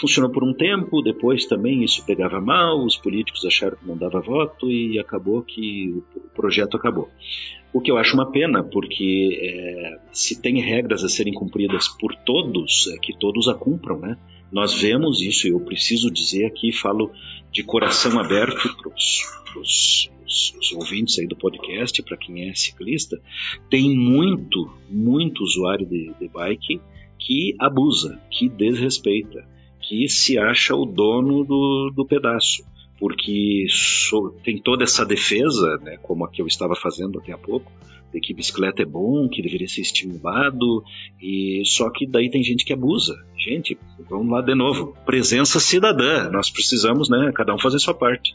funcionou por um tempo, depois também isso pegava mal, os políticos acharam que não dava voto e acabou que projeto acabou. O que eu acho uma pena, porque é, se tem regras a serem cumpridas por todos, é que todos a cumpram, né? Nós vemos isso, eu preciso dizer aqui, falo de coração aberto para os ouvintes aí do podcast, para quem é ciclista, tem muito, muito usuário de, de bike que abusa, que desrespeita, que se acha o dono do, do pedaço. Porque tem toda essa defesa, né, como a que eu estava fazendo até há pouco, de que bicicleta é bom, que deveria ser estimulado, e só que daí tem gente que abusa. Gente, vamos lá de novo. Presença cidadã. Nós precisamos, né, cada um fazer sua parte.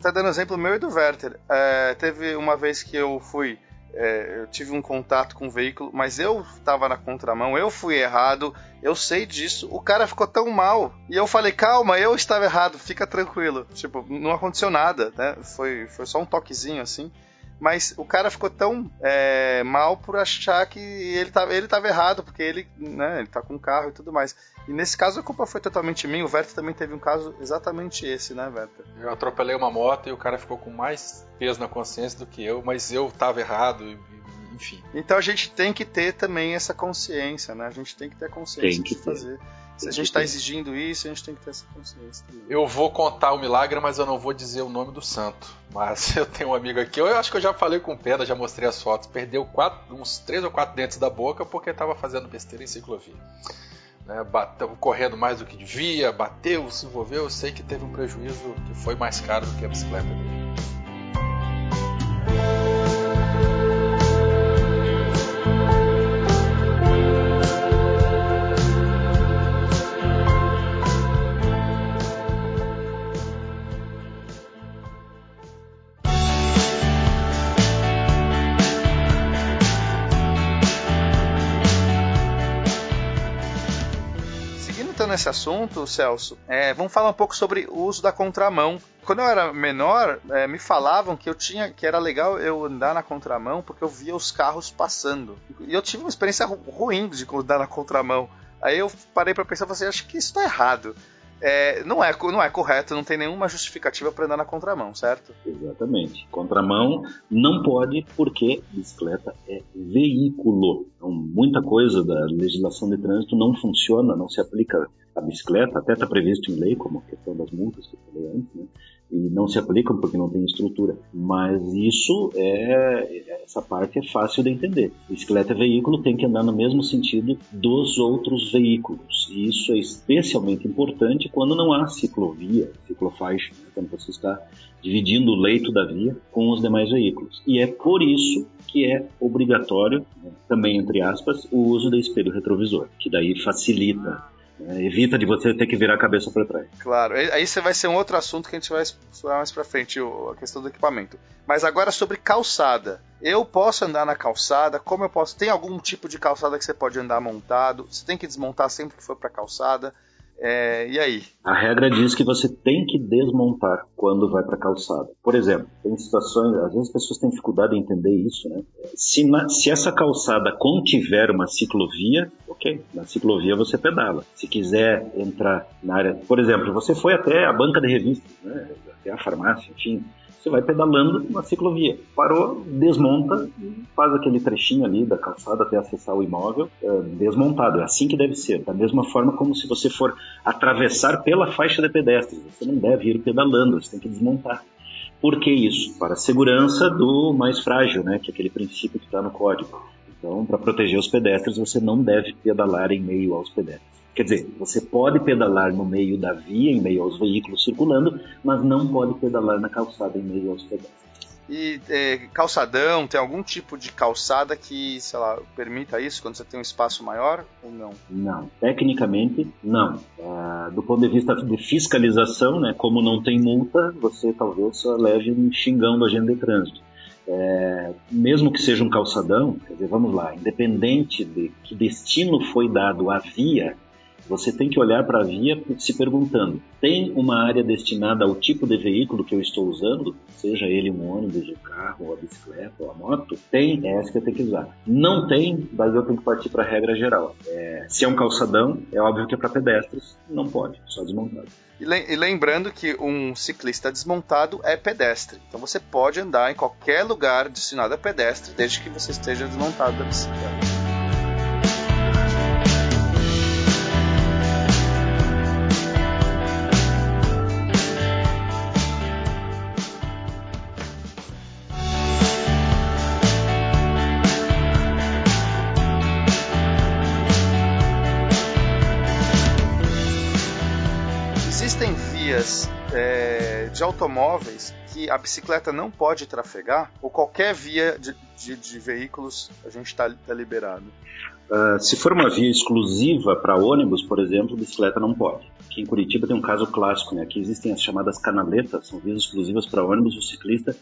Tá dando exemplo meu e do Werther. É, teve uma vez que eu fui é, eu tive um contato com o veículo, mas eu estava na contramão, eu fui errado, eu sei disso. O cara ficou tão mal. E eu falei, calma, eu estava errado, fica tranquilo. Tipo, não aconteceu nada, né? Foi, foi só um toquezinho assim. Mas o cara ficou tão é, mal por achar que ele estava ele tava errado, porque ele, né, ele tá com um carro e tudo mais. E nesse caso a culpa foi totalmente minha. O Werther também teve um caso exatamente esse, né, Werther? Eu atropelei uma moto e o cara ficou com mais peso na consciência do que eu, mas eu estava errado, enfim. Então a gente tem que ter também essa consciência, né? A gente tem que ter a consciência Tem que de ter. Se a gente está exigindo isso, a gente tem que ter essa consciência também. Eu vou contar o milagre, mas eu não vou dizer o nome do santo. Mas eu tenho um amigo aqui, eu acho que eu já falei com o Pena, já mostrei as fotos. Perdeu quatro, uns três ou quatro dentes da boca porque estava fazendo besteira em ciclovia. Né, bateu, correndo mais do que devia, bateu, se envolveu. Eu sei que teve um prejuízo que foi mais caro do que a bicicleta dele. Nesse assunto, Celso, é, vamos falar um pouco sobre o uso da contramão. Quando eu era menor, é, me falavam que eu tinha, que era legal eu andar na contramão porque eu via os carros passando. E eu tive uma experiência ru- ruim de andar na contramão. Aí eu parei pra pensar falei assim, acho que isso tá errado. É, não, é, não é correto, não tem nenhuma justificativa para andar na contramão, certo? Exatamente. Contramão não pode porque bicicleta é veículo. Então, muita coisa da legislação de trânsito não funciona, não se aplica à bicicleta, até está previsto em lei, como a questão das multas que eu falei antes, né? e não se aplicam porque não tem estrutura. Mas isso é essa parte é fácil de entender. Bicicleta e veículo tem que andar no mesmo sentido dos outros veículos. E isso é especialmente importante quando não há ciclovia, ciclofaixa, né? quando você está dividindo o leito da via com os demais veículos. E é por isso que é obrigatório, né, também entre aspas, o uso do espelho retrovisor, que daí facilita né, evita de você ter que virar a cabeça para trás. Claro, aí você vai ser um outro assunto que a gente vai explorar mais para frente, a questão do equipamento. Mas agora sobre calçada. Eu posso andar na calçada? Como eu posso? Tem algum tipo de calçada que você pode andar montado? Você tem que desmontar sempre que for para calçada? É, e aí? A regra diz que você tem que desmontar quando vai para calçada. Por exemplo, tem situações, às vezes as pessoas têm dificuldade em entender isso, né? Se, na, se essa calçada contiver uma ciclovia, ok, na ciclovia você pedala. Se quiser entrar na área, por exemplo, você foi até a banca de revistas, né? até a farmácia, enfim, você vai pedalando na ciclovia. Parou, desmonta e faz aquele trechinho ali da calçada até acessar o imóvel é, desmontado. É assim que deve ser. Da mesma forma como se você for atravessar pela faixa de pedestres. Você não deve ir pedalando, você tem que desmontar. Por que isso? Para a segurança do mais frágil, né? que é aquele princípio que está no código. Então, para proteger os pedestres, você não deve pedalar em meio aos pedestres. Quer dizer, você pode pedalar no meio da via, em meio aos veículos circulando, mas não pode pedalar na calçada em meio aos pedestres. E é, calçadão, tem algum tipo de calçada que, sei lá, permita isso quando você tem um espaço maior ou não? Não, tecnicamente não. Uh, do ponto de vista de fiscalização, né, como não tem multa, você talvez só leve um xingão do agente de trânsito. É, mesmo que seja um calçadão, quer dizer, vamos lá, independente de que destino foi dado à via, você tem que olhar para a via se perguntando: tem uma área destinada ao tipo de veículo que eu estou usando, seja ele um ônibus, um carro, ou a bicicleta, ou a moto? Tem, é essa que eu tenho que usar. Não tem, daí eu tenho que partir para a regra geral. É, se é um calçadão, é óbvio que é para pedestres, não pode, só desmontado. E lembrando que um ciclista desmontado é pedestre. Então você pode andar em qualquer lugar destinado a pedestre, desde que você esteja desmontado da bicicleta. É, de automóveis que a bicicleta não pode trafegar, ou qualquer via de, de, de veículos a gente está tá liberado? Uh, se for uma via exclusiva para ônibus, por exemplo, bicicleta não pode. Aqui em Curitiba tem um caso clássico, né? Aqui existem as chamadas canaletas, são vias exclusivas para ônibus. O ciclista,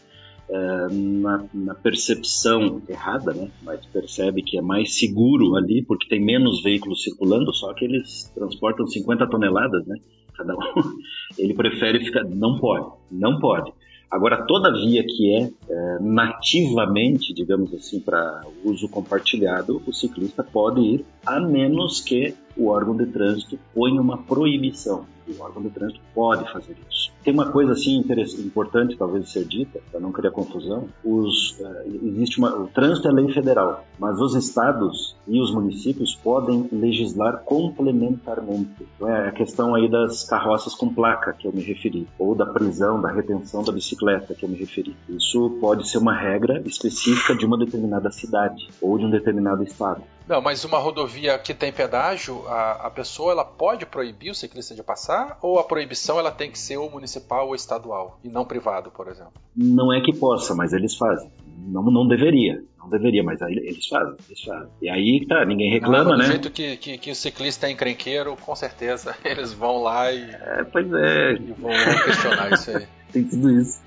na, na, percepção errada, né? Mas percebe que é mais seguro ali, porque tem menos veículos circulando, só que eles transportam 50 toneladas, né? cada um, ele prefere ficar. Não pode, não pode. Agora, toda via que é, é nativamente, digamos assim, para uso compartilhado, o ciclista pode ir, a menos que o órgão de trânsito ponha uma proibição. O órgão de trânsito pode fazer isso. Tem uma coisa assim importante, talvez ser dita, para não criar confusão. Os, uh, existe uma, o trânsito é lei federal, mas os estados e os municípios podem legislar complementarmente. Então é a questão aí das carroças com placa que eu me referi, ou da prisão, da retenção da bicicleta que eu me referi. Isso pode ser uma regra específica de uma determinada cidade ou de um determinado estado. Não, mas uma rodovia que tem pedágio, a, a pessoa ela pode proibir o ciclista de passar ou a proibição ela tem que ser ou municipal ou estadual e não privado, por exemplo? Não é que possa, mas eles fazem. Não, não deveria, não deveria, mas aí eles fazem, eles fazem. E aí tá, ninguém reclama, ah, né? Do jeito que, que, que, o ciclista é encrenqueiro, com certeza eles vão lá e, é, pois é. e vão questionar isso aí. tem tudo isso.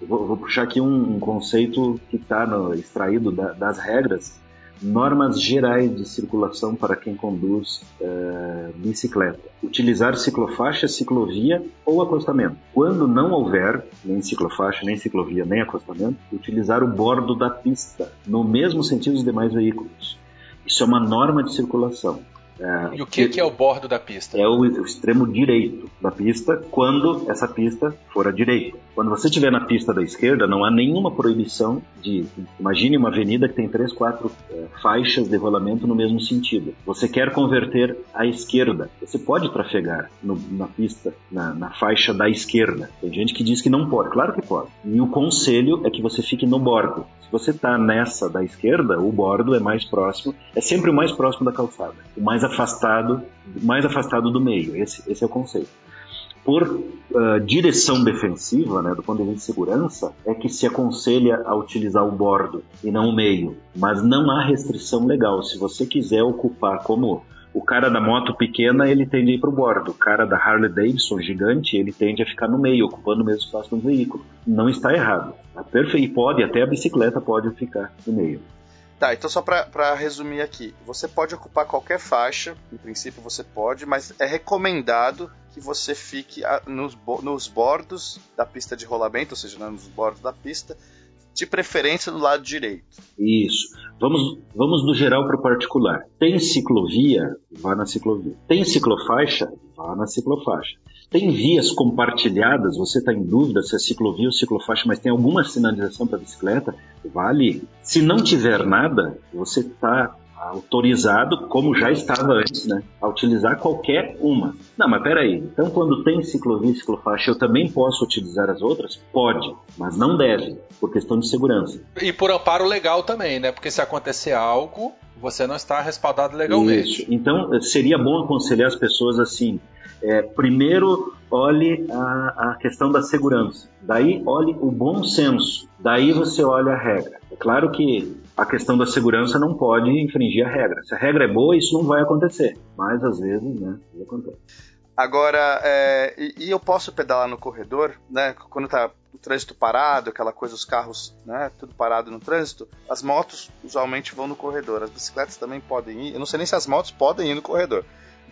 Eu vou, vou puxar aqui um, um conceito que está extraído da, das regras normas gerais de circulação para quem conduz uh, bicicleta. Utilizar ciclofaixa, ciclovia ou acostamento. Quando não houver nem ciclofaixa, nem ciclovia, nem acostamento, utilizar o bordo da pista, no mesmo sentido dos demais veículos. Isso é uma norma de circulação. É, E o que, que é o bordo da pista? é o, o extremo direito da pista quando essa pista for à direita. Quando você estiver na pista da esquerda, não há nenhuma proibição de. Imagine uma avenida que tem três, quatro eh, faixas de rolamento no mesmo sentido. Você quer converter à esquerda. Você pode trafegar no- na pista, na, na faixa da esquerda. Tem gente que diz que não pode. Claro que pode. E o conselho é que você fique no bordo. Se você está nessa da esquerda, o bordo é mais próximo, é sempre o mais próximo da calçada, o mais afastado, mais afastado do meio. Esse, esse é o conceito por ah, direção defensiva, né, do ponto de vista de segurança, é que se aconselha a utilizar o bordo e não o meio. Mas não há restrição legal. Se você quiser ocupar como o cara da moto pequena, ele tende a ir para o bordo. O cara da Harley Davidson gigante, ele tende a ficar no meio, ocupando o mesmo espaço do veículo. Não está errado. Tá. E pode, até a bicicleta pode ficar no meio. Tá, então só pra resumir aqui. Você pode ocupar qualquer faixa, em princípio você pode, mas é recomendado que você fique nos, nos bordos da pista de rolamento, ou seja, né, nos bordos da pista, de preferência do lado direito. Isso. Vamos, vamos do geral para o particular. Tem ciclovia? Vá na ciclovia. Tem ciclofaixa? Vá na ciclofaixa. Tem vias compartilhadas? Você está em dúvida se é ciclovia ou ciclofaixa, mas tem alguma sinalização para bicicleta? Vá ali. Se não tiver nada, você está autorizado, como já estava antes, né, a utilizar qualquer uma. Não, mas peraí, então quando tem ciclovia e ciclofaixa, eu também posso utilizar as outras? Pode, mas não deve, por questão de segurança. E por amparo legal também, né? Porque se acontecer algo, você não está respaldado legalmente. Isso. Então, seria bom aconselhar as pessoas assim: é, primeiro, olhe a, a questão da segurança, daí, olhe o bom senso, daí você olha a regra. É claro que a questão da segurança não pode infringir a regra. Se a regra é boa, isso não vai acontecer, mas às vezes, né, acontece. Agora, é, e, e eu posso pedalar no corredor, né? Quando tá o trânsito parado, aquela coisa, os carros, né? Tudo parado no trânsito. As motos usualmente vão no corredor. As bicicletas também podem ir. Eu não sei nem se as motos podem ir no corredor,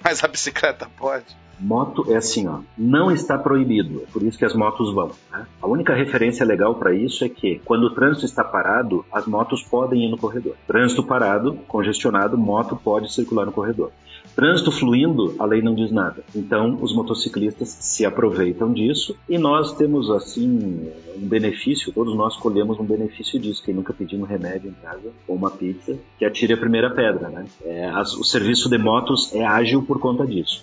mas a bicicleta pode. Moto é assim, ó, não está proibido, é por isso que as motos vão. né? A única referência legal para isso é que, quando o trânsito está parado, as motos podem ir no corredor. Trânsito parado, congestionado, moto pode circular no corredor. Trânsito fluindo, a lei não diz nada. Então, os motociclistas se aproveitam disso e nós temos, assim, um benefício, todos nós colhemos um benefício disso. Quem nunca pediu um remédio em casa ou uma pizza, que atire a primeira pedra, né? É, as- o serviço de motos é ágil por conta disso.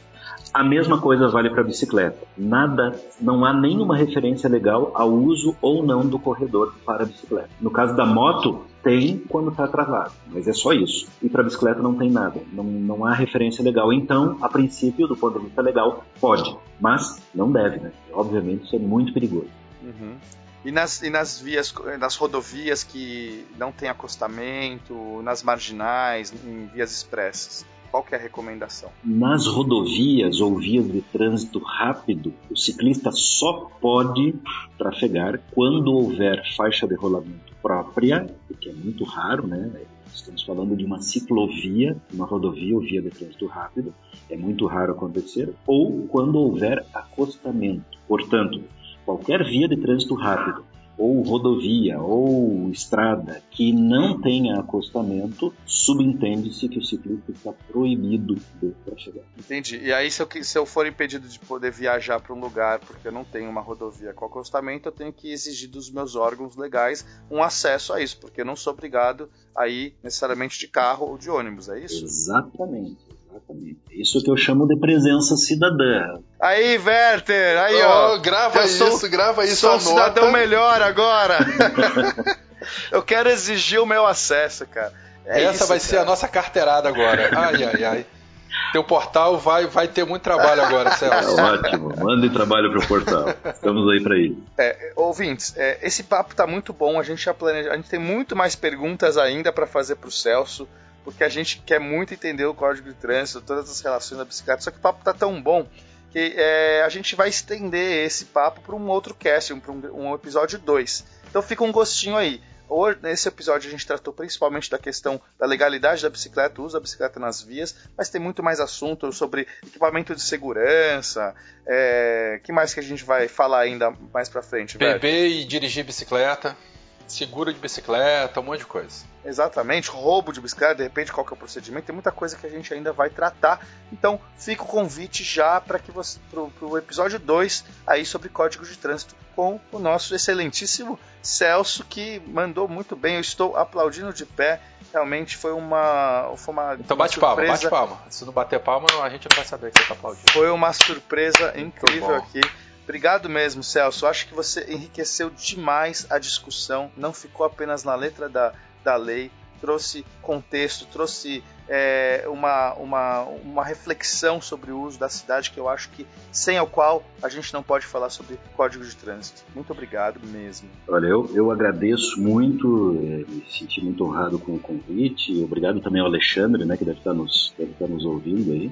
A mesma coisa vale para bicicleta. Nada, não há nenhuma referência legal ao uso ou não do corredor para a bicicleta. No caso da moto, tem quando está travado, mas é só isso. E para bicicleta não tem nada, não, não há referência legal. Então, a princípio, do ponto de vista legal, pode, mas não deve, né? Obviamente, isso é muito perigoso. Uhum. E nas, e nas vias, nas rodovias que não tem acostamento, nas marginais, em vias expressas, qual que é a recomendação? Nas rodovias ou vias de trânsito rápido, o ciclista só pode trafegar quando houver faixa de rolamento própria, o que é muito raro, né? Estamos falando de uma ciclovia, uma rodovia ou via de trânsito rápido, é muito raro acontecer, ou quando houver acostamento. Portanto, qualquer via de trânsito rápido ou rodovia ou estrada que não tenha acostamento, subentende-se que o ciclista está proibido de trafegar. Entendi. E aí, se eu, se eu for impedido de poder viajar para um lugar porque eu não tenho uma rodovia com acostamento, eu tenho que exigir dos meus órgãos legais um acesso a isso, porque eu não sou obrigado a ir necessariamente de carro ou de ônibus, é isso? Exatamente, exatamente. Isso que eu chamo de presença cidadã. Aí, Werther, aí, ó. Ó, grava sou- isso, grava isso, Sou um cidadão melhor agora. eu quero exigir o meu acesso, cara. É Essa isso, vai ser cara. a nossa carteirada agora. Ai, ai, ai. Teu portal vai, vai ter muito trabalho agora, Celso. ótimo, mandem trabalho pro portal. Estamos aí para isso. É, ouvintes, é, esse papo tá muito bom. A gente já planeja, a gente tem muito mais perguntas ainda para fazer pro Celso, porque a gente quer muito entender o código de trânsito, todas as relações da bicicleta. Só que o papo tá tão bom que é, a gente vai estender esse papo para um outro cast, um, um, um episódio 2. Então fica um gostinho aí. Hoje, nesse episódio a gente tratou principalmente da questão da legalidade da bicicleta, o uso da bicicleta nas vias, mas tem muito mais assunto sobre equipamento de segurança, é, que mais que a gente vai falar ainda mais pra frente? Beber e dirigir bicicleta. Seguro de bicicleta, um monte de coisa. Exatamente, roubo de bicicleta, de repente qual que é o procedimento, tem muita coisa que a gente ainda vai tratar. Então fica o convite já para que você pro, pro episódio 2 aí sobre código de trânsito com o nosso excelentíssimo Celso que mandou muito bem. Eu estou aplaudindo de pé. Realmente foi uma foi uma Então bate uma palma, bate palma. Se não bater palma, a gente não vai saber que você está aplaudindo. Foi uma surpresa incrível aqui. Obrigado mesmo, Celso. Acho que você enriqueceu demais a discussão. Não ficou apenas na letra da, da lei, trouxe contexto, trouxe é, uma, uma, uma reflexão sobre o uso da cidade que eu acho que sem o qual a gente não pode falar sobre código de trânsito. Muito obrigado mesmo. Olha, eu, eu agradeço muito, é, me senti muito honrado com o convite. Obrigado também ao Alexandre, né, que deve estar nos, deve estar nos ouvindo aí.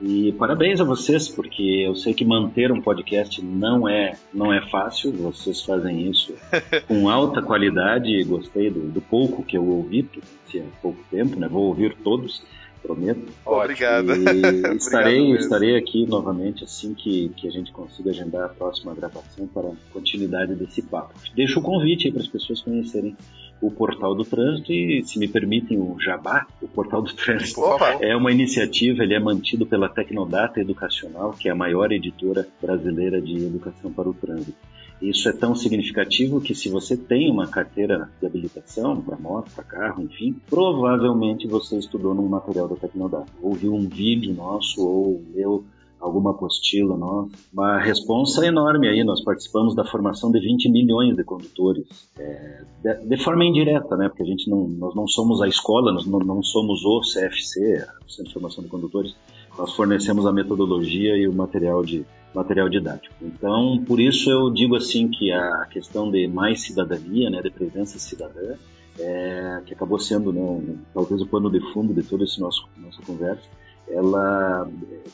E parabéns a vocês, porque eu sei que manter um podcast não é, não é fácil. Vocês fazem isso com alta qualidade. Gostei do, do pouco que eu ouvi, porque tinha pouco tempo, né? Vou ouvir todos, prometo. Obrigado. E estarei, estarei aqui novamente assim que, que a gente consiga agendar a próxima gravação para a continuidade desse papo. Deixo o convite aí para as pessoas conhecerem o Portal do Trânsito e, se me permitem, o Jabá, o Portal do Trânsito. Opa. É uma iniciativa, ele é mantido pela Tecnodata Educacional, que é a maior editora brasileira de educação para o trânsito. Isso é tão significativo que se você tem uma carteira de habilitação para moto, para carro, enfim, provavelmente você estudou num material da Tecnodata. Ouviu um vídeo nosso ou leu alguma apostila nossa. Uma responsa enorme aí, nós participamos da formação de 20 milhões de condutores, é, de, de, forma indireta, né, porque a gente não, nós não somos a escola, nós não, não somos o CFC, o Centro de Formação de Condutores, nós fornecemos a metodologia e o material de material didático. Então, por isso eu digo assim que a questão de mais cidadania, né, de presença cidadã, é, que acabou sendo né, talvez o pano de fundo de toda essa nossa conversa, ela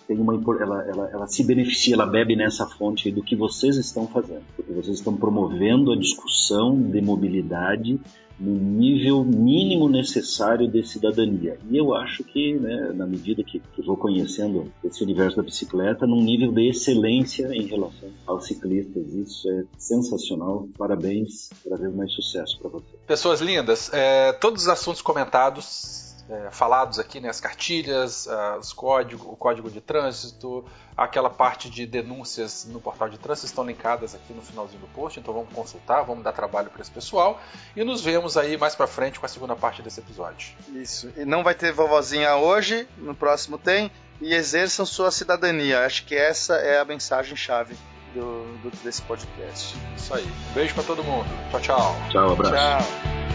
tem uma ela, ela, ela se beneficia, ela bebe nessa fonte do que vocês estão fazendo, porque vocês estão promovendo a discussão de mobilidade no nível mínimo necessário de cidadania. E eu acho que, né, na medida que, que vou conhecendo esse universo da bicicleta, num nível de excelência em relação aos ciclistas. Isso é sensacional. Parabéns, cada vez mais sucesso para vocês. Pessoas lindas, é, todos os assuntos comentados é, falados aqui, né, as cartilhas, as código, o código de trânsito, aquela parte de denúncias no portal de trânsito estão linkadas aqui no finalzinho do post, então vamos consultar, vamos dar trabalho para esse pessoal e nos vemos aí mais para frente com a segunda parte desse episódio. Isso. E não vai ter vovozinha hoje, no próximo tem, e exerçam sua cidadania. Acho que essa é a mensagem chave do, do desse podcast. Isso aí. Beijo para todo mundo. Tchau, tchau. Tchau, abraço. Tchau.